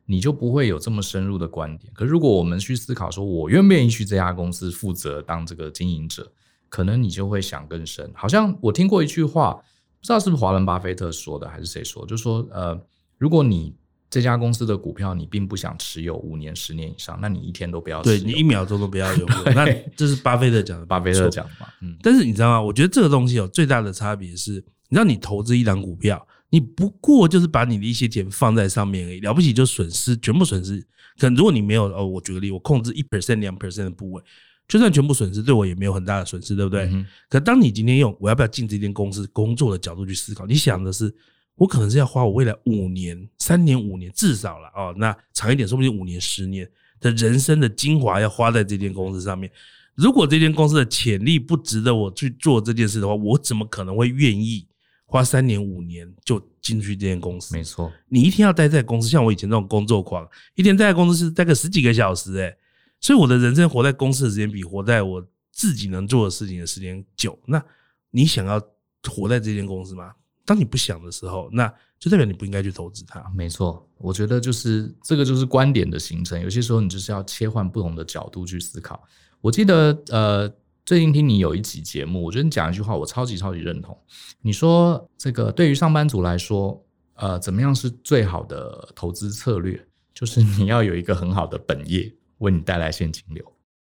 Speaker 1: 你就不会有这么深入的观点。可如果我们去思考说，我愿不愿意去这家公司负责当这个经营者，可能你就会想更深。好像我听过一句话。不知道是不是华伦巴菲特说的，还是谁说？就说，呃，如果你这家公司的股票你并不想持有五年、十年以上，那你一天都不要持有，
Speaker 2: 对，你一秒钟都不要有。那这是巴菲特讲的，
Speaker 1: 巴菲特讲的嘛。嗯，
Speaker 2: 但是你知道吗？我觉得这个东西有最大的差别是，你知道，你投资一档股票，你不过就是把你的一些钱放在上面而已，了不起就损失，全部损失。可能如果你没有，哦，我举个例，我控制一 percent、两 percent 的部位。就算全部损失，对我也没有很大的损失，对不对？嗯、可当你今天用我要不要进这间公司工作的角度去思考，你想的是，我可能是要花我未来五年、三年、五年至少了哦，那长一点，说不定五年、十年的人生的精华要花在这间公司上面。如果这间公司的潜力不值得我去做这件事的话，我怎么可能会愿意花三年、五年就进去这间公司？
Speaker 1: 没错，
Speaker 2: 你一天要待在公司，像我以前那种工作狂，一天待在公司是待个十几个小时，诶所以我的人生活在公司的时间比活在我自己能做的事情的时间久。那你想要活在这间公司吗？当你不想的时候，那就代表你不应该去投资它。
Speaker 1: 没错，我觉得就是这个就是观点的形成。有些时候你就是要切换不同的角度去思考。我记得呃，最近听你有一集节目，我觉得你讲一句话，我超级超级认同。你说这个对于上班族来说，呃，怎么样是最好的投资策略？就是你要有一个很好的本业。为你带来现金流，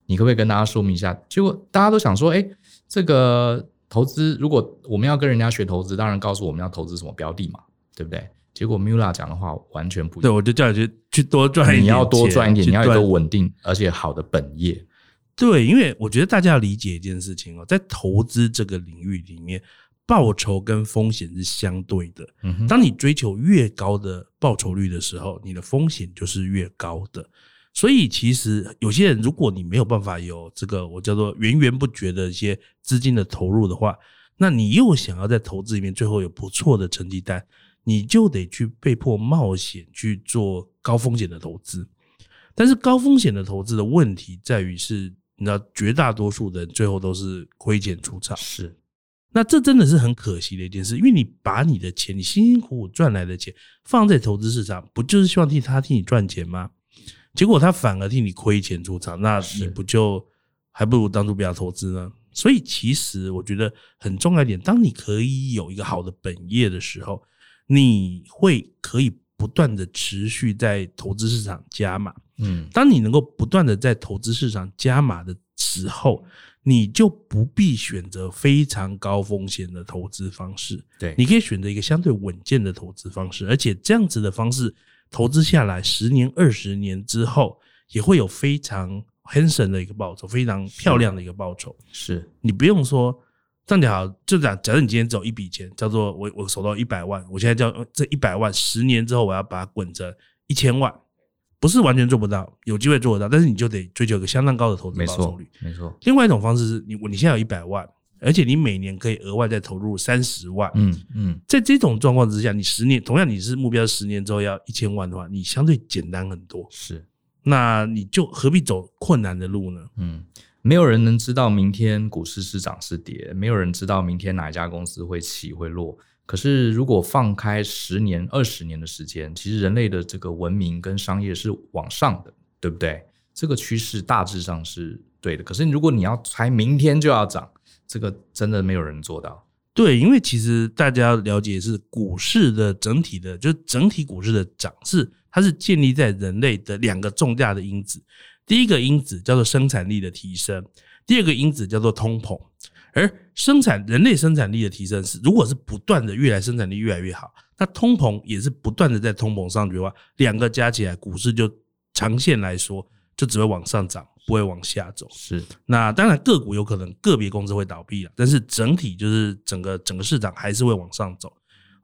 Speaker 1: 你可不可以跟大家说明一下？结果大家都想说，哎，这个投资，如果我们要跟人家学投资，当然告诉我们要投资什么标的嘛，对不对？结果 Mula 讲的话完全不一样。
Speaker 2: 对，我就叫你去去多赚一点，
Speaker 1: 你要多赚一点，你要有一个稳定而且好的本业。
Speaker 2: 对，因为我觉得大家要理解一件事情哦，在投资这个领域里面，报酬跟风险是相对的。嗯，当你追求越高的报酬率的时候，你的风险就是越高的。所以，其实有些人，如果你没有办法有这个我叫做源源不绝的一些资金的投入的话，那你又想要在投资里面最后有不错的成绩单，你就得去被迫冒险去做高风险的投资。但是高风险的投资的问题在于是，你知道绝大多数人最后都是亏钱出场。
Speaker 1: 是，
Speaker 2: 那这真的是很可惜的一件事，因为你把你的钱，你辛辛苦苦赚来的钱放在投资市场，不就是希望替他替你赚钱吗？结果他反而替你亏钱出场，那你不就还不如当初不要投资呢？所以其实我觉得很重要一点，当你可以有一个好的本业的时候，你会可以不断的持续在投资市场加码。嗯，当你能够不断的在投资市场加码的时候，你就不必选择非常高风险的投资方式。对，你可以选择一个相对稳健的投资方式，而且这样子的方式。投资下来十年、二十年之后，也会有非常 handsome 的一个报酬，非常漂亮的一个报酬。
Speaker 1: 是
Speaker 2: 你不用说这样讲好，就讲，假设你今天只有一笔钱，叫做我我手到一百万，我现在叫这一百万，十年之后我要把它滚成一千万，不是完全做不到，有机会做得到，但是你就得追求一个相当高的投资报酬率。
Speaker 1: 没错，
Speaker 2: 另外一种方式是你你现在有一百万。而且你每年可以额外再投入三十万，嗯嗯，在这种状况之下，你十年同样你是目标十年之后要一千万的话，你相对简单很多。
Speaker 1: 是，
Speaker 2: 那你就何必走困难的路呢？
Speaker 1: 嗯，没有人能知道明天股市是涨是跌，没有人知道明天哪一家公司会起会落。可是如果放开十年、二十年的时间，其实人类的这个文明跟商业是往上的，对不对？这个趋势大致上是对的。可是如果你要猜明天就要涨，这个真的没有人做到。
Speaker 2: 对，因为其实大家了解是股市的整体的，就是整体股市的涨势，它是建立在人类的两个重大的因子。第一个因子叫做生产力的提升，第二个因子叫做通膨。而生产人类生产力的提升是，如果是不断的越来生产力越来越好，那通膨也是不断的在通膨上去的话，两个加起来，股市就长线来说就只会往上涨。不会往下走，
Speaker 1: 是。
Speaker 2: 那当然个股有可能个别公司会倒闭了，但是整体就是整个整个市场还是会往上走。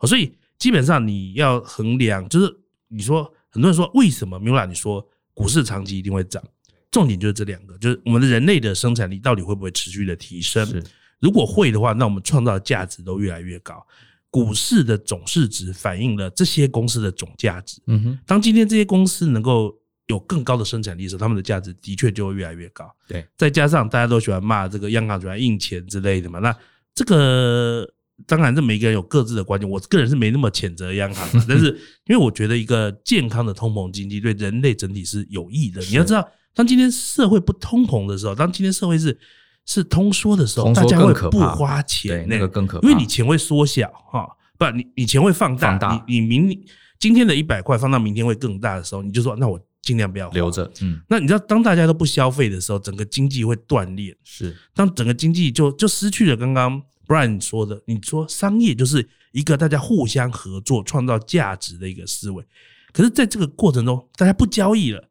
Speaker 2: 所以基本上你要衡量，就是你说很多人说为什么，Miula 你说股市长期一定会涨，重点就是这两个，就是我们的人类的生产力到底会不会持续的提升？如果会的话，那我们创造的价值都越来越高。股市的总市值反映了这些公司的总价值。嗯哼，当今天这些公司能够。有更高的生产力的时候，他们的价值的确就会越来越高。
Speaker 1: 对，
Speaker 2: 再加上大家都喜欢骂这个央行喜欢印钱之类的嘛，那这个当然，这每个人有各自的观点。我个人是没那么谴责央行，但是因为我觉得一个健康的通膨经济对人类整体是有益的。你要知道，当今天社会不通膨的时候，当今天社会是是通缩的时候，大家会不花钱，
Speaker 1: 那个更可怕，
Speaker 2: 因为你钱会缩小哈，不，你你钱会放大，放大你你明今天的一百块放到明天会更大的时候，你就说那我。尽量不要
Speaker 1: 留着，嗯，
Speaker 2: 那你知道，当大家都不消费的时候，整个经济会断裂。
Speaker 1: 是，
Speaker 2: 当整个经济就就失去了刚刚 Brian 说的，你说商业就是一个大家互相合作、创造价值的一个思维。可是，在这个过程中，大家不交易了。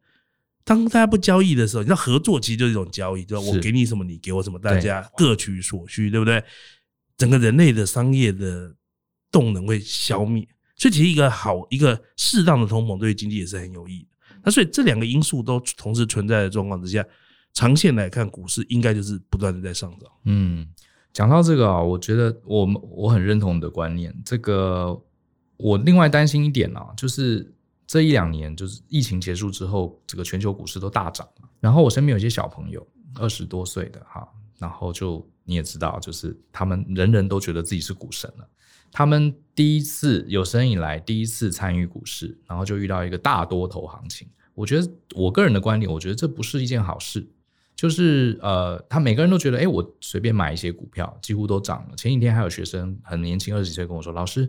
Speaker 2: 当大家不交易的时候，你知道，合作其实就是一种交易，就是我给你什么，你给我什么，大家各取所需，对不对？整个人类的商业的动能会消灭。所以，其实一个好、一个适当的通膨，对于经济也是很有益的。那所以这两个因素都同时存在的状况之下，长线来看，股市应该就是不断的在上涨。
Speaker 1: 嗯，讲到这个啊，我觉得我们我很认同你的观念。这个我另外担心一点啊，就是这一两年就是疫情结束之后，这个全球股市都大涨。然后我身边有些小朋友，二十多岁的哈，然后就你也知道，就是他们人人都觉得自己是股神了。他们第一次有生以来第一次参与股市，然后就遇到一个大多头行情。我觉得我个人的观点，我觉得这不是一件好事。就是呃，他每个人都觉得，哎，我随便买一些股票，几乎都涨了。前几天还有学生很年轻，二十几岁跟我说：“老师，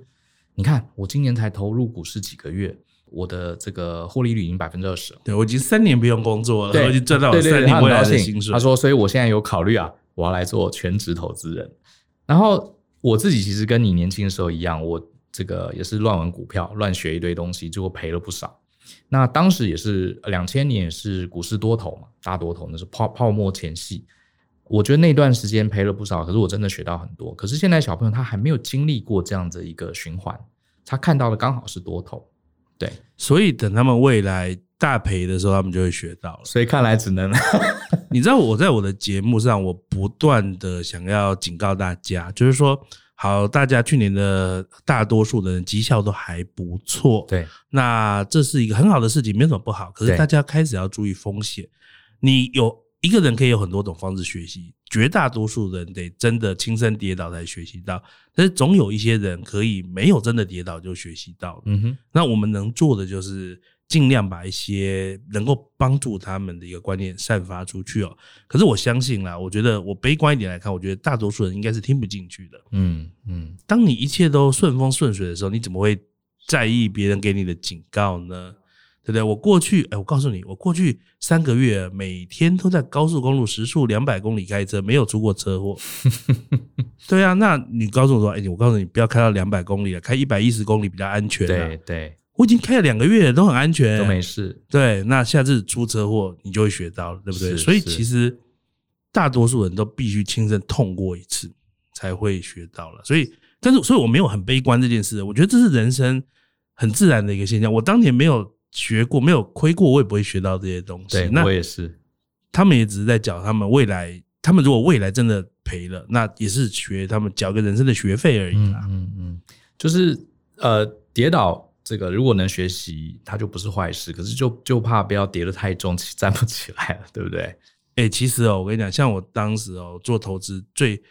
Speaker 1: 你看我今年才投入股市几个月，我的这个获利率已经百分之二十了。
Speaker 2: 对，我已经三年不用工作了，我已经赚到我三年未来的薪水。”
Speaker 1: 他说：“所以我现在有考虑啊，我要来做全职投资人。”然后。我自己其实跟你年轻的时候一样，我这个也是乱玩股票，乱学一堆东西，结果赔了不少。那当时也是两千年，是股市多头嘛，大多头，那是泡泡沫前夕。我觉得那段时间赔了不少，可是我真的学到很多。可是现在小朋友他还没有经历过这样的一个循环，他看到的刚好是多头，对，
Speaker 2: 所以等他们未来大赔的时候，他们就会学到了。
Speaker 1: 所以看来只能，
Speaker 2: 你知道我在我的节目上，我不断的想要警告大家，就是说。好，大家去年的大多数的人绩效都还不错，
Speaker 1: 对，
Speaker 2: 那这是一个很好的事情，没什么不好。可是大家开始要注意风险。你有一个人可以有很多种方式学习，绝大多数人得真的亲身跌倒才学习到，但是总有一些人可以没有真的跌倒就学习到。嗯哼，那我们能做的就是。尽量把一些能够帮助他们的一个观念散发出去哦。可是我相信啦，我觉得我悲观一点来看，我觉得大多数人应该是听不进去的。嗯嗯，当你一切都顺风顺水的时候，你怎么会在意别人给你的警告呢？对不对？我过去，哎，我告诉你，我过去三个月每天都在高速公路时速两百公里开车，没有出过车祸。对啊，那你告诉我说，哎，我告诉你，不要开到两百公里了，开一百一十公里比较安全。
Speaker 1: 对对。
Speaker 2: 我已经开了两个月了，都很安全，
Speaker 1: 都没事。
Speaker 2: 对，那下次出车祸，你就会学到了，对不对？所以其实大多数人都必须亲身痛过一次，才会学到了。所以，但是，所以我没有很悲观这件事。我觉得这是人生很自然的一个现象。我当年没有学过，没有亏过，我也不会学到这些东西。
Speaker 1: 对，
Speaker 2: 那
Speaker 1: 我也是。
Speaker 2: 他们也只是在讲他们未来，他们如果未来真的赔了，那也是学他们缴个人生的学费而已啦。
Speaker 1: 嗯嗯，就是呃，跌倒。这个如果能学习，它就不是坏事。可是就就怕不要跌得太重，站不起来了，对不对？
Speaker 2: 哎、欸，其实哦，我跟你讲，像我当时哦做投资，最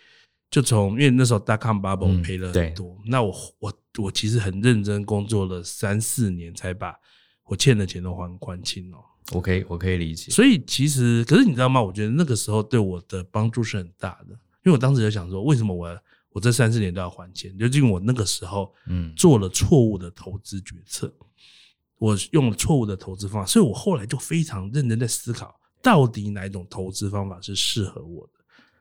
Speaker 2: 就从因为那时候 dotcom bubble 赔了很多，嗯、那我我我其实很认真工作了三四年，才把我欠的钱都还还清哦。
Speaker 1: 我可以我可以理解。
Speaker 2: 所以其实，可是你知道吗？我觉得那个时候对我的帮助是很大的，因为我当时就想说，为什么我我这三四年都要还钱？就因为我那个时候嗯做了错误的投资决策，我用了错误的投资方法，所以我后来就非常认真在思考。到底哪一种投资方法是适合我的？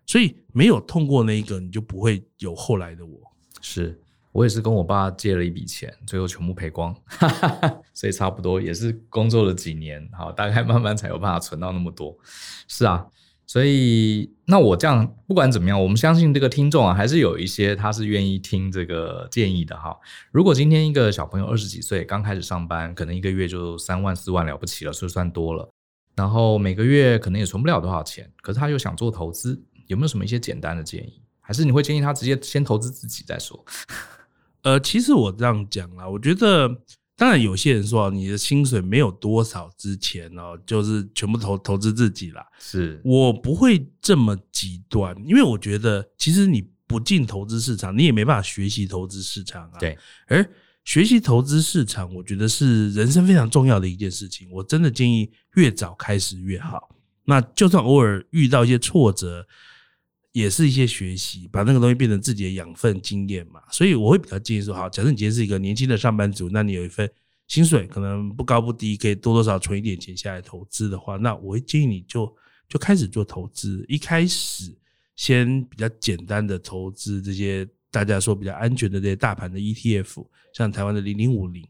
Speaker 2: 所以没有通过那一个，你就不会有后来的我。
Speaker 1: 是我也是跟我爸借了一笔钱，最后全部赔光，所以差不多也是工作了几年，好，大概慢慢才有办法存到那么多。是啊，所以那我这样不管怎么样，我们相信这个听众啊，还是有一些他是愿意听这个建议的哈。如果今天一个小朋友二十几岁刚开始上班，可能一个月就三万四万了不起了，就算多了。然后每个月可能也存不了多少钱，可是他又想做投资，有没有什么一些简单的建议？还是你会建议他直接先投资自己再说？
Speaker 2: 呃，其实我这样讲啦，我觉得当然有些人说你的薪水没有多少之前哦，就是全部投投资自己啦。
Speaker 1: 是
Speaker 2: 我不会这么极端，因为我觉得其实你不进投资市场，你也没办法学习投资市场啊。
Speaker 1: 对，
Speaker 2: 而。学习投资市场，我觉得是人生非常重要的一件事情。我真的建议越早开始越好。那就算偶尔遇到一些挫折，也是一些学习，把那个东西变成自己的养分经验嘛。所以我会比较建议说：好，假设你今天是一个年轻的上班族，那你有一份薪水，可能不高不低，可以多多少少存一点钱下来投资的话，那我会建议你就就开始做投资。一开始先比较简单的投资这些。大家说比较安全的这些大盘的 ETF，像台湾的零零五零，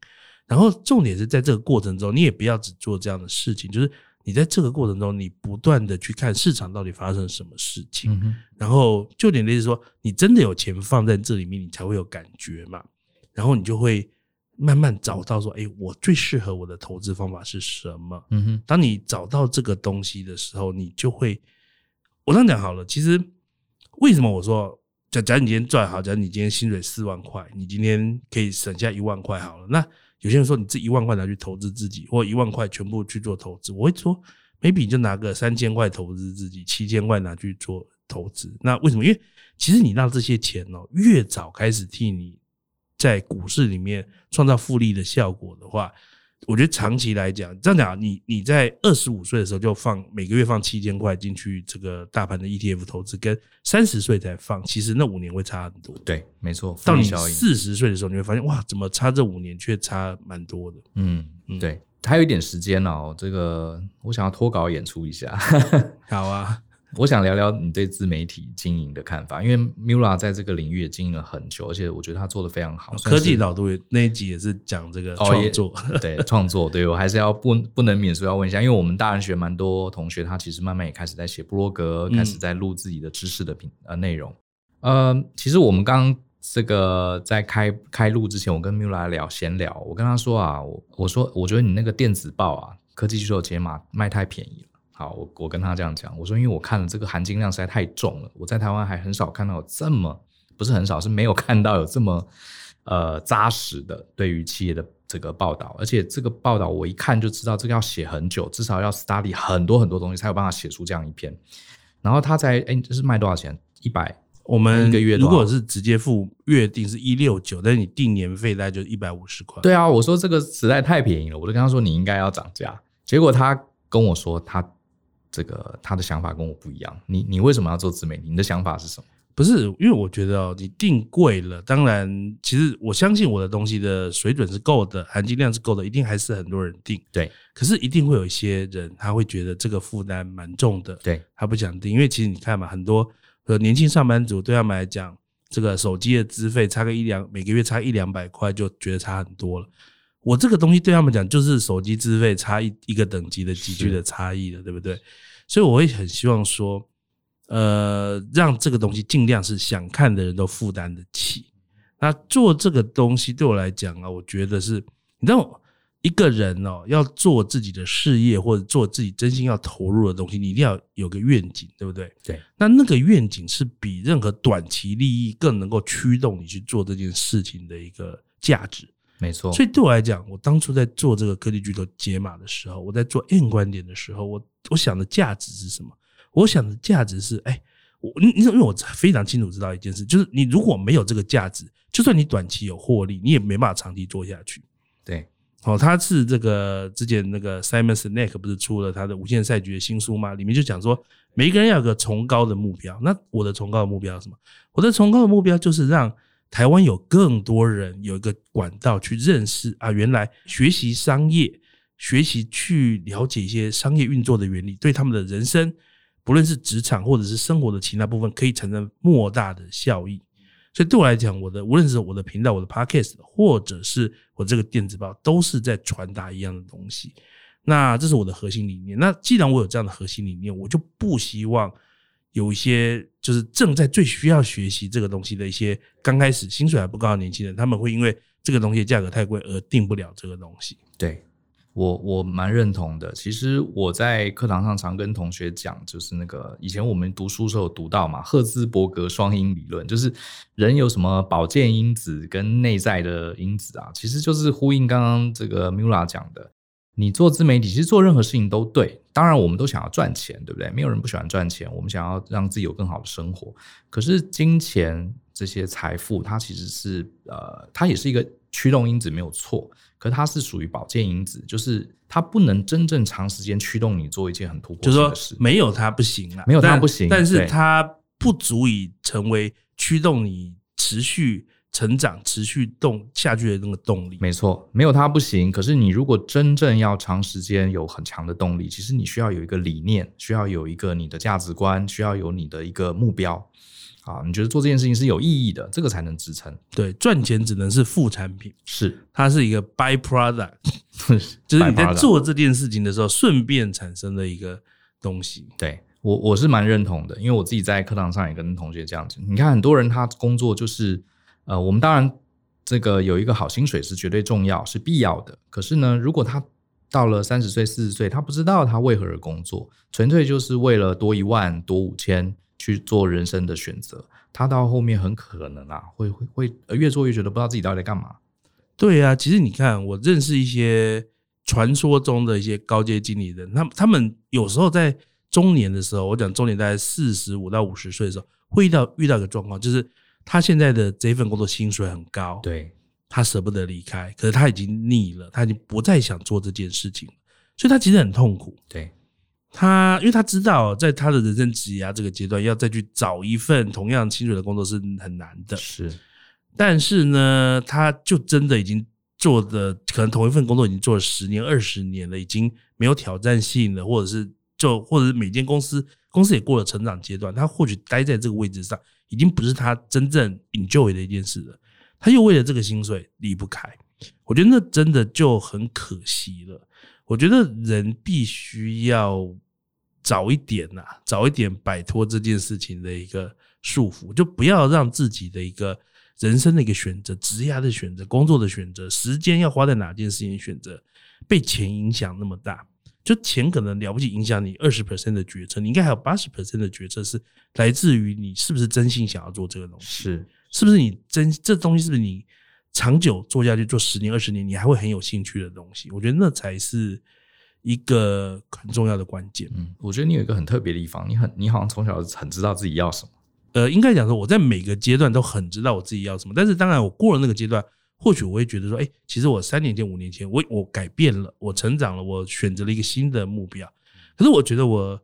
Speaker 2: 然后重点是在这个过程中，你也不要只做这样的事情，就是你在这个过程中，你不断的去看市场到底发生什么事情，然后就点类似说，你真的有钱放在这里面，你才会有感觉嘛，然后你就会慢慢找到说，哎，我最适合我的投资方法是什么？嗯哼，当你找到这个东西的时候，你就会，我这样讲好了，其实为什么我说？假假如你今天赚好，假如你今天薪水四万块，你今天可以省下一万块好了。那有些人说，你这一万块拿去投资自己，或一万块全部去做投资，我会说，maybe 你就拿个三千块投资自己，七千块拿去做投资。那为什么？因为其实你让这些钱哦，越早开始替你在股市里面创造复利的效果的话。我觉得长期来讲，这样讲，你你在二十五岁的时候就放每个月放七千块进去这个大盘的 ETF 投资，跟三十岁才放，其实那五年会差很多。
Speaker 1: 对，没错。
Speaker 2: 到你四十岁的时候，你会发现哇，怎么差这五年却差蛮多的？
Speaker 1: 嗯嗯，对，还有一点时间哦，这个我想要脱稿演出一下。
Speaker 2: 好啊。
Speaker 1: 我想聊聊你对自媒体经营的看法，因为 Mula 在这个领域也经营了很久，而且我觉得他做的非常好。
Speaker 2: 科技导读那一集也是讲这个创作，
Speaker 1: 哦、对创作，对我还是要不不能免俗要问一下，因为我们大人学蛮多同学，他其实慢慢也开始在写部落格，开始在录自己的知识的品呃内容。呃，其实我们刚这个在开开录之前，我跟 Mula 聊闲聊，我跟他说啊，我我说我觉得你那个电子报啊，科技巨兽解码卖太便宜了。好，我我跟他这样讲，我说因为我看了这个含金量实在太重了，我在台湾还很少看到有这么不是很少，是没有看到有这么呃扎实的对于企业的这个报道，而且这个报道我一看就知道这个要写很久，至少要 study 很多很多东西才有办法写出这样一篇。然后他才哎，这是卖多少钱？一百，
Speaker 2: 我们一个月如果是直接付月定是一六九，但是你定年费大概就一百五十块。
Speaker 1: 对啊，我说这个实在太便宜了，我就跟他说你应该要涨价，结果他跟我说他。这个他的想法跟我不一样，你你为什么要做自媒体？你的想法是什么？
Speaker 2: 不是，因为我觉得哦，你定贵了，当然，其实我相信我的东西的水准是够的，含金量是够的，一定还是很多人定。
Speaker 1: 对，
Speaker 2: 可是一定会有一些人他会觉得这个负担蛮重的，
Speaker 1: 对，
Speaker 2: 他不想定，因为其实你看嘛，很多呃年轻上班族对他们来讲，这个手机的资费差个一两，每个月差一两百块就觉得差很多了。我这个东西对他们讲就是手机资费差一一个等级的急剧的差异了，对不对？所以我会很希望说，呃，让这个东西尽量是想看的人都负担得起。那做这个东西对我来讲啊，我觉得是，你知道，一个人哦要做自己的事业或者做自己真心要投入的东西，你一定要有个愿景，对不对？
Speaker 1: 对。
Speaker 2: 那那个愿景是比任何短期利益更能够驱动你去做这件事情的一个价值。
Speaker 1: 没错。
Speaker 2: 所以对我来讲，我当初在做这个科技巨头解码的时候，我在做 N 观点的时候，我我想的价值是什么？我想的价值是，哎，我你你因为我非常清楚知道一件事，就是你如果没有这个价值，就算你短期有获利，你也没办法长期做下去。
Speaker 1: 对。
Speaker 2: 哦，他是这个之前那个 Simon Sinek 不是出了他的无限赛局的新书吗？里面就讲说，每一个人要有个崇高的目标。那我的崇高的目标是什么？我的崇高的目标就是让台湾有更多人有一个管道去认识啊，原来学习商业，学习去了解一些商业运作的原理，对他们的人生，不论是职场或者是生活的其他部分，可以产生莫大的效益。所以对我来讲，我的无论是我的频道、我的 podcast，或者是我这个电子报，都是在传达一样的东西。那这是我的核心理念。那既然我有这样的核心理念，我就不希望有一些就是正在最需要学习这个东西的一些刚开始薪水还不高的年轻人，他们会因为这个东西价格太贵而订不了这个东西。
Speaker 1: 对。我我蛮认同的。其实我在课堂上常跟同学讲，就是那个以前我们读书时候读到嘛，赫兹伯格双因理论，就是人有什么保健因子跟内在的因子啊，其实就是呼应刚刚这个 Mula 讲的。你做自媒体，其实做任何事情都对。当然，我们都想要赚钱，对不对？没有人不喜欢赚钱，我们想要让自己有更好的生活。可是金钱这些财富，它其实是呃，它也是一个驱动因子，没有错。可它是属于保健因子，就是它不能真正长时间驱动你做一件很突破的事。
Speaker 2: 就是说，没有它不行啊，
Speaker 1: 没有它不行。
Speaker 2: 但是它不足以成为驱动你持续成长、持续动下去的那个动力。
Speaker 1: 没错，没有它不行。可是你如果真正要长时间有很强的动力，其实你需要有一个理念，需要有一个你的价值观，需要有你的一个目标。啊，你觉得做这件事情是有意义的，这个才能支撑。
Speaker 2: 对，赚钱只能是副产品，
Speaker 1: 是
Speaker 2: 它是一个 by product，就是你在做这件事情的时候顺便产生的一个东西。
Speaker 1: 对，我我是蛮认同的，因为我自己在课堂上也跟同学这样子。你看，很多人他工作就是，呃，我们当然这个有一个好薪水是绝对重要，是必要的。可是呢，如果他到了三十岁、四十岁，他不知道他为何而工作，纯粹就是为了多一万、多五千。去做人生的选择，他到后面很可能啊，会会会越做越觉得不知道自己到底在干嘛。
Speaker 2: 对啊，其实你看，我认识一些传说中的一些高阶经理人，他们他们有时候在中年的时候，我讲中年大概四十五到五十岁的时候，会遇到遇到一个状况，就是他现在的这份工作薪水很高，
Speaker 1: 对，
Speaker 2: 他舍不得离开，可是他已经腻了，他已经不再想做这件事情，所以他其实很痛苦，
Speaker 1: 对。
Speaker 2: 他因为他知道，在他的人生职涯这个阶段，要再去找一份同样薪水的工作是很难的。
Speaker 1: 是，
Speaker 2: 但是呢，他就真的已经做的可能同一份工作已经做了十年、二十年了，已经没有挑战性了，或者是就或者是每间公司公司也过了成长阶段，他或许待在这个位置上，已经不是他真正 enjoy 的一件事了。他又为了这个薪水离不开，我觉得那真的就很可惜了。我觉得人必须要早一点呐，早一点摆脱这件事情的一个束缚，就不要让自己的一个人生的一个选择、职业的选择、工作的选择、时间要花在哪件事情选择，被钱影响那么大。就钱可能了不起影响你二十 percent 的决策，你应该还有八十 percent 的决策是来自于你是不是真心想要做这个东西，
Speaker 1: 是
Speaker 2: 是不是你真这东西是不是你。长久做下去，做十年、二十年，你还会很有兴趣的东西，我觉得那才是一个很重要的关键。
Speaker 1: 嗯，我觉得你有一个很特别的地方，你很，你好像从小很知道自己要什么。
Speaker 2: 呃，应该讲说，我在每个阶段都很知道我自己要什么，但是当然，我过了那个阶段，或许我会觉得说，哎，其实我三年前、五年前，我我改变了，我成长了，我选择了一个新的目标。可是我觉得我，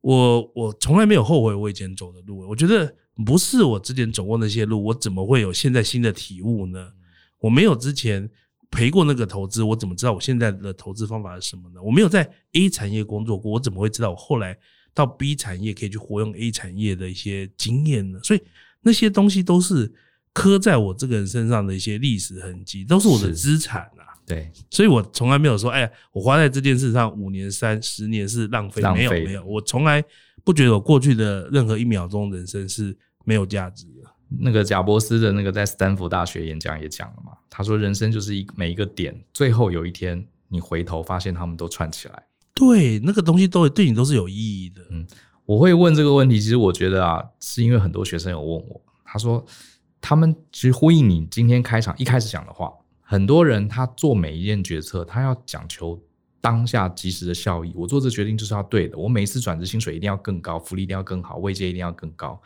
Speaker 2: 我我从来没有后悔我以前走的路，我觉得。不是我之前走过那些路，我怎么会有现在新的体悟呢？我没有之前赔过那个投资，我怎么知道我现在的投资方法是什么呢？我没有在 A 产业工作过，我怎么会知道我后来到 B 产业可以去活用 A 产业的一些经验呢？所以那些东西都是刻在我这个人身上的一些历史痕迹，都是我的资产啊。
Speaker 1: 对，
Speaker 2: 所以我从来没有说，哎，我花在这件事上五年、三十年是浪费，没有，没有，我从来。不觉得我过去的任何一秒钟人生是没有价值的。
Speaker 1: 那个贾伯斯的那个在斯坦福大学演讲也讲了嘛，他说人生就是一每一个点，最后有一天你回头发现他们都串起来。
Speaker 2: 对，那个东西都对你都是有意义的。
Speaker 1: 嗯，我会问这个问题，其实我觉得啊，是因为很多学生有问我，他说他们其实呼应你今天开场一开始讲的话，很多人他做每一件决策，他要讲求当下即时的效益。我做这决定就是要对的，我每一次转职薪水一定要更高，福利一定要更好，位阶一定要更高。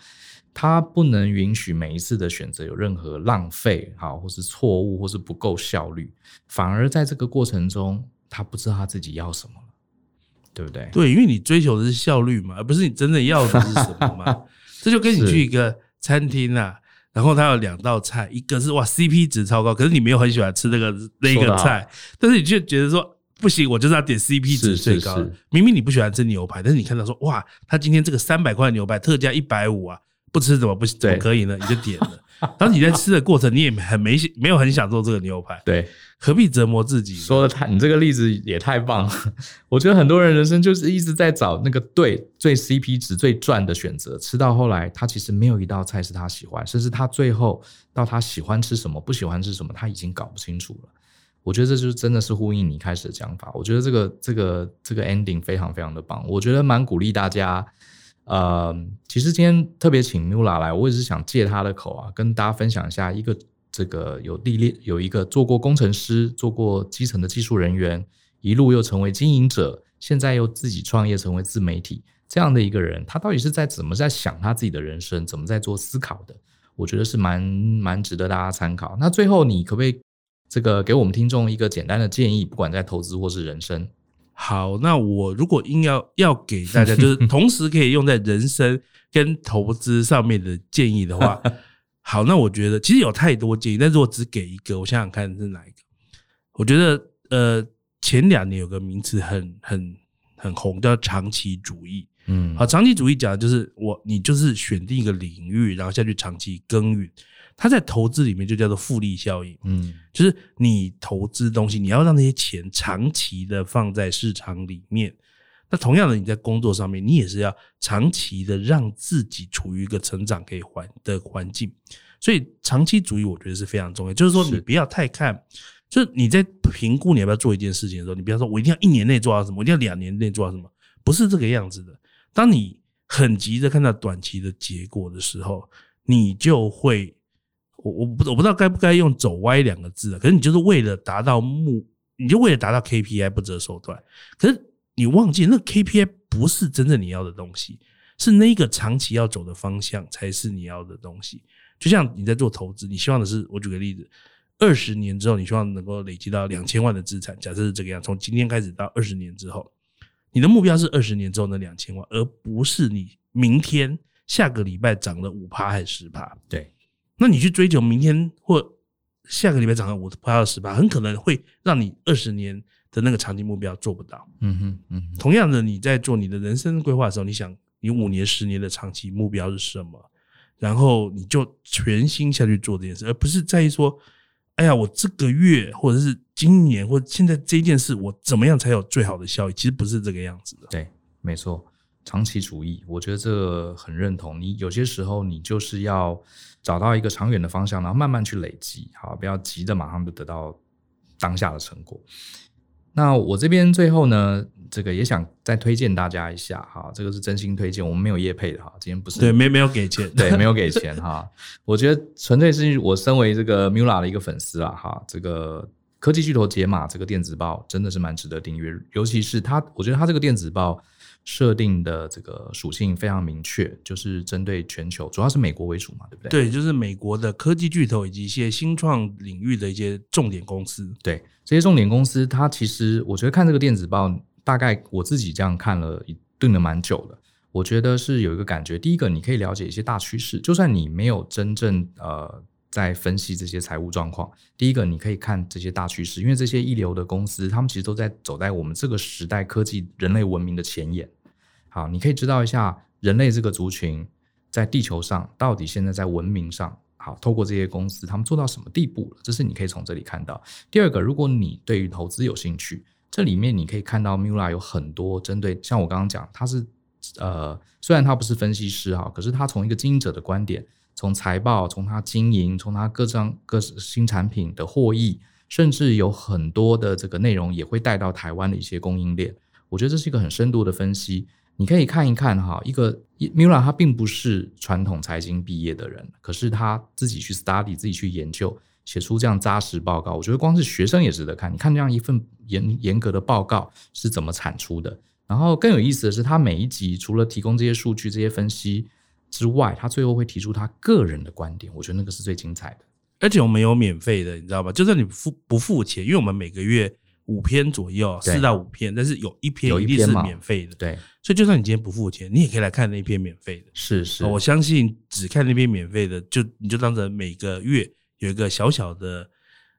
Speaker 1: 他不能允许每一次的选择有任何浪费，好，或是错误，或是不够效率。反而在这个过程中，他不知道他自己要什么了，对不对？
Speaker 2: 对，因为你追求的是效率嘛，而不是你真的要的是什么嘛。这就跟你去一个餐厅啊。然后它有两道菜，一个是哇 CP 值超高，可是你没有很喜欢吃那个那个菜，但是你就觉得说不行，我就是要点 CP 值最高的。明明你不喜欢吃牛排，但是你看到说哇，他今天这个三百块的牛排特价一百五啊，不吃怎么不行怎么可以呢？你就点了。当你在吃的过程，你也很没没有很想做这个牛排，对，何必折磨自己？
Speaker 1: 说的太，你这个例子也太棒了。我觉得很多人人生就是一直在找那个对最 CP 值最赚的选择，吃到后来，他其实没有一道菜是他喜欢，甚至他最后到他喜欢吃什么，不喜欢吃什么，他已经搞不清楚了。我觉得这就是真的是呼应你开始的讲法。我觉得这个这个这个 ending 非常非常的棒，我觉得蛮鼓励大家。呃，其实今天特别请 Mula 来，我也是想借他的口啊，跟大家分享一下一个这个有历练，有一个做过工程师，做过基层的技术人员，一路又成为经营者，现在又自己创业成为自媒体这样的一个人，他到底是在怎么在想他自己的人生，怎么在做思考的？我觉得是蛮蛮值得大家参考。那最后，你可不可以这个给我们听众一个简单的建议，不管在投资或是人生？
Speaker 2: 好，那我如果硬要要给大家，就是 同时可以用在人生跟投资上面的建议的话，好，那我觉得其实有太多建议，但是我只给一个，我想想看是哪一个。我觉得呃，前两年有个名词很很很红，叫长期主义。嗯，好，长期主义讲的就是我你就是选定一个领域，然后下去长期耕耘。它在投资里面就叫做复利效应，嗯，就是你投资东西，你要让那些钱长期的放在市场里面。那同样的，你在工作上面，你也是要长期的让自己处于一个成长可以环的环境。所以，长期主义我觉得是非常重要。就是说，你不要太看，就是你在评估你要不要做一件事情的时候，你不要说我一定要一年内做到什么，我一定要两年内做到什么，不是这个样子的。当你很急着看到短期的结果的时候，你就会。我我不我不知道该不该用走歪两个字啊，可是你就是为了达到目，你就为了达到 KPI 不择手段。可是你忘记那 KPI 不是真正你要的东西，是那个长期要走的方向才是你要的东西。就像你在做投资，你希望的是，我举个例子，二十年之后你希望能够累积到两千万的资产，假设是这个样，从今天开始到二十年之后，你的目标是二十年之后那两千万，而不是你明天下个礼拜涨了五趴还是十趴。
Speaker 1: 对。
Speaker 2: 那你去追求明天或下个礼拜涨到五趴到十趴，很可能会让你二十年的那个长期目标做不到。嗯哼，嗯哼。同样的，你在做你的人生规划的时候，你想你五年、十年的长期目标是什么？然后你就全心下去做这件事，而不是在意说，哎呀，我这个月或者是今年或者现在这件事，我怎么样才有最好的效益？其实不是这个样子的。
Speaker 1: 对，没错。长期主义，我觉得这个很认同。你有些时候，你就是要找到一个长远的方向，然后慢慢去累积，好，不要急着马上就得到当下的成果。那我这边最后呢，这个也想再推荐大家一下，哈，这个是真心推荐，我们没有业配的哈，今天不是
Speaker 2: 对，没没有给钱，
Speaker 1: 对，没有给钱哈。我觉得纯粹是我身为这个 Mula 的一个粉丝啦，哈，这个科技巨头解码这个电子报真的是蛮值得订阅，尤其是它，我觉得它这个电子报。设定的这个属性非常明确，就是针对全球，主要是美国为主嘛，对不对？
Speaker 2: 对，就是美国的科技巨头以及一些新创领域的一些重点公司。
Speaker 1: 对，这些重点公司，它其实我觉得看这个电子报，大概我自己这样看了，盯了蛮久了。我觉得是有一个感觉，第一个你可以了解一些大趋势，就算你没有真正呃。在分析这些财务状况，第一个你可以看这些大趋势，因为这些一流的公司，他们其实都在走在我们这个时代科技人类文明的前沿。好，你可以知道一下人类这个族群在地球上到底现在在文明上，好，透过这些公司，他们做到什么地步了？这是你可以从这里看到。第二个，如果你对于投资有兴趣，这里面你可以看到 Mula 有很多针对，像我刚刚讲，他是呃，虽然他不是分析师哈，可是他从一个经营者的观点。从财报，从它经营，从它各张各新产品的获益，甚至有很多的这个内容也会带到台湾的一些供应链。我觉得这是一个很深度的分析，你可以看一看哈。一个 Mira 他并不是传统财经毕业的人，可是他自己去 study，自己去研究，写出这样扎实报告，我觉得光是学生也值得看。你看这样一份严严格的报告是怎么产出的？然后更有意思的是，他每一集除了提供这些数据、这些分析之外，他最后会提出他个人的观点。我觉得那个是最精彩的。
Speaker 2: 而且我们有免费的，你知道吧？就算你付不付钱，因为我们每个月五篇左右，四到五篇，但是有一篇一定是免费的。
Speaker 1: 对，
Speaker 2: 所以就算你今天不付钱，你也可以来看那篇免费的。
Speaker 1: 是是，
Speaker 2: 我相信只看那篇免费的，就你就当成每个月有一个小小的。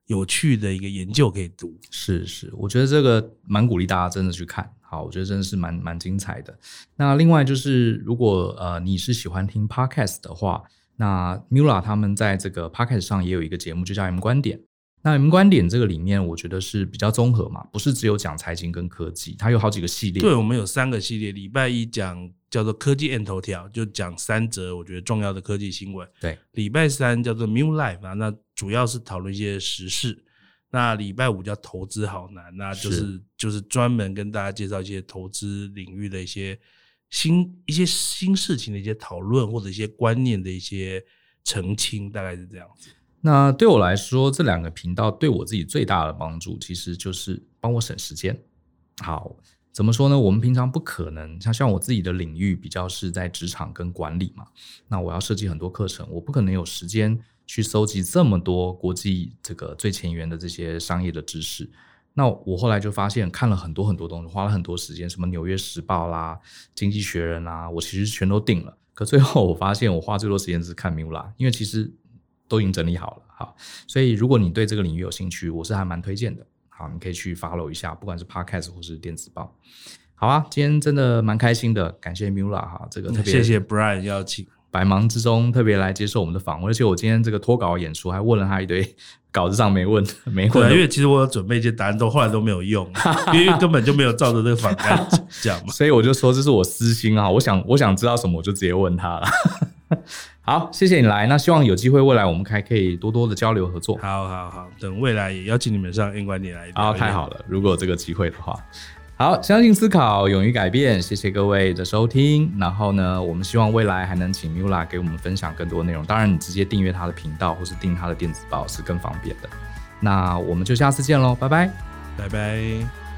Speaker 2: 有趣的一个研究可以读，
Speaker 1: 是是，我觉得这个蛮鼓励大家真的去看，好，我觉得真的是蛮蛮精彩的。那另外就是，如果呃你是喜欢听 podcast 的话，那 Mula 他们在这个 podcast 上也有一个节目，就叫 M 观点。那 M 观点这个里面，我觉得是比较综合嘛，不是只有讲财经跟科技，它有好几个系列。
Speaker 2: 对，我们有三个系列，礼拜一讲叫做科技 and 头条，就讲三则我觉得重要的科技新闻。
Speaker 1: 对，
Speaker 2: 礼拜三叫做 New Life 啊，那主要是讨论一些时事。那礼拜五叫投资好难，那就是，是就是专门跟大家介绍一些投资领域的一些新一些新事情的一些讨论，或者一些观念的一些澄清，大概是这样子。
Speaker 1: 那对我来说，这两个频道对我自己最大的帮助，其实就是帮我省时间。好，怎么说呢？我们平常不可能像像我自己的领域比较是在职场跟管理嘛，那我要设计很多课程，我不可能有时间去搜集这么多国际这个最前沿的这些商业的知识。那我后来就发现，看了很多很多东西，花了很多时间，什么《纽约时报》啦、《经济学人》啦，我其实全都订了。可最后我发现，我花最多时间是看 Mula，因为其实。都已经整理好了，好，所以如果你对这个领域有兴趣，我是还蛮推荐的。好，你可以去 follow 一下，不管是 podcast 或是电子报。好啊，今天真的蛮开心的，感谢 Mula 哈，这个特别
Speaker 2: 谢谢 Brian 邀请，
Speaker 1: 百忙之中特别来接受我们的访问，而且我今天这个脱稿演出还问了他一堆稿子上没问 没问，
Speaker 2: 因为其实我有准备一些答案，都后来都没有用，因为根本就没有照着这个访谈讲嘛，
Speaker 1: 所以我就说这是我私心啊，我想我想知道什么，我就直接问他了。好，谢谢你来。那希望有机会未来我们还可以多多的交流合作。
Speaker 2: 好好好，等未来也邀请你们上 M 观点来。
Speaker 1: 啊，太好了，如果有这个机会的话。好，相信思考，勇于改变。谢谢各位的收听。然后呢，我们希望未来还能请 Mula 给我们分享更多内容。当然，你直接订阅他的频道或是订他的电子报是更方便的。那我们就下次见喽，拜拜，
Speaker 2: 拜拜。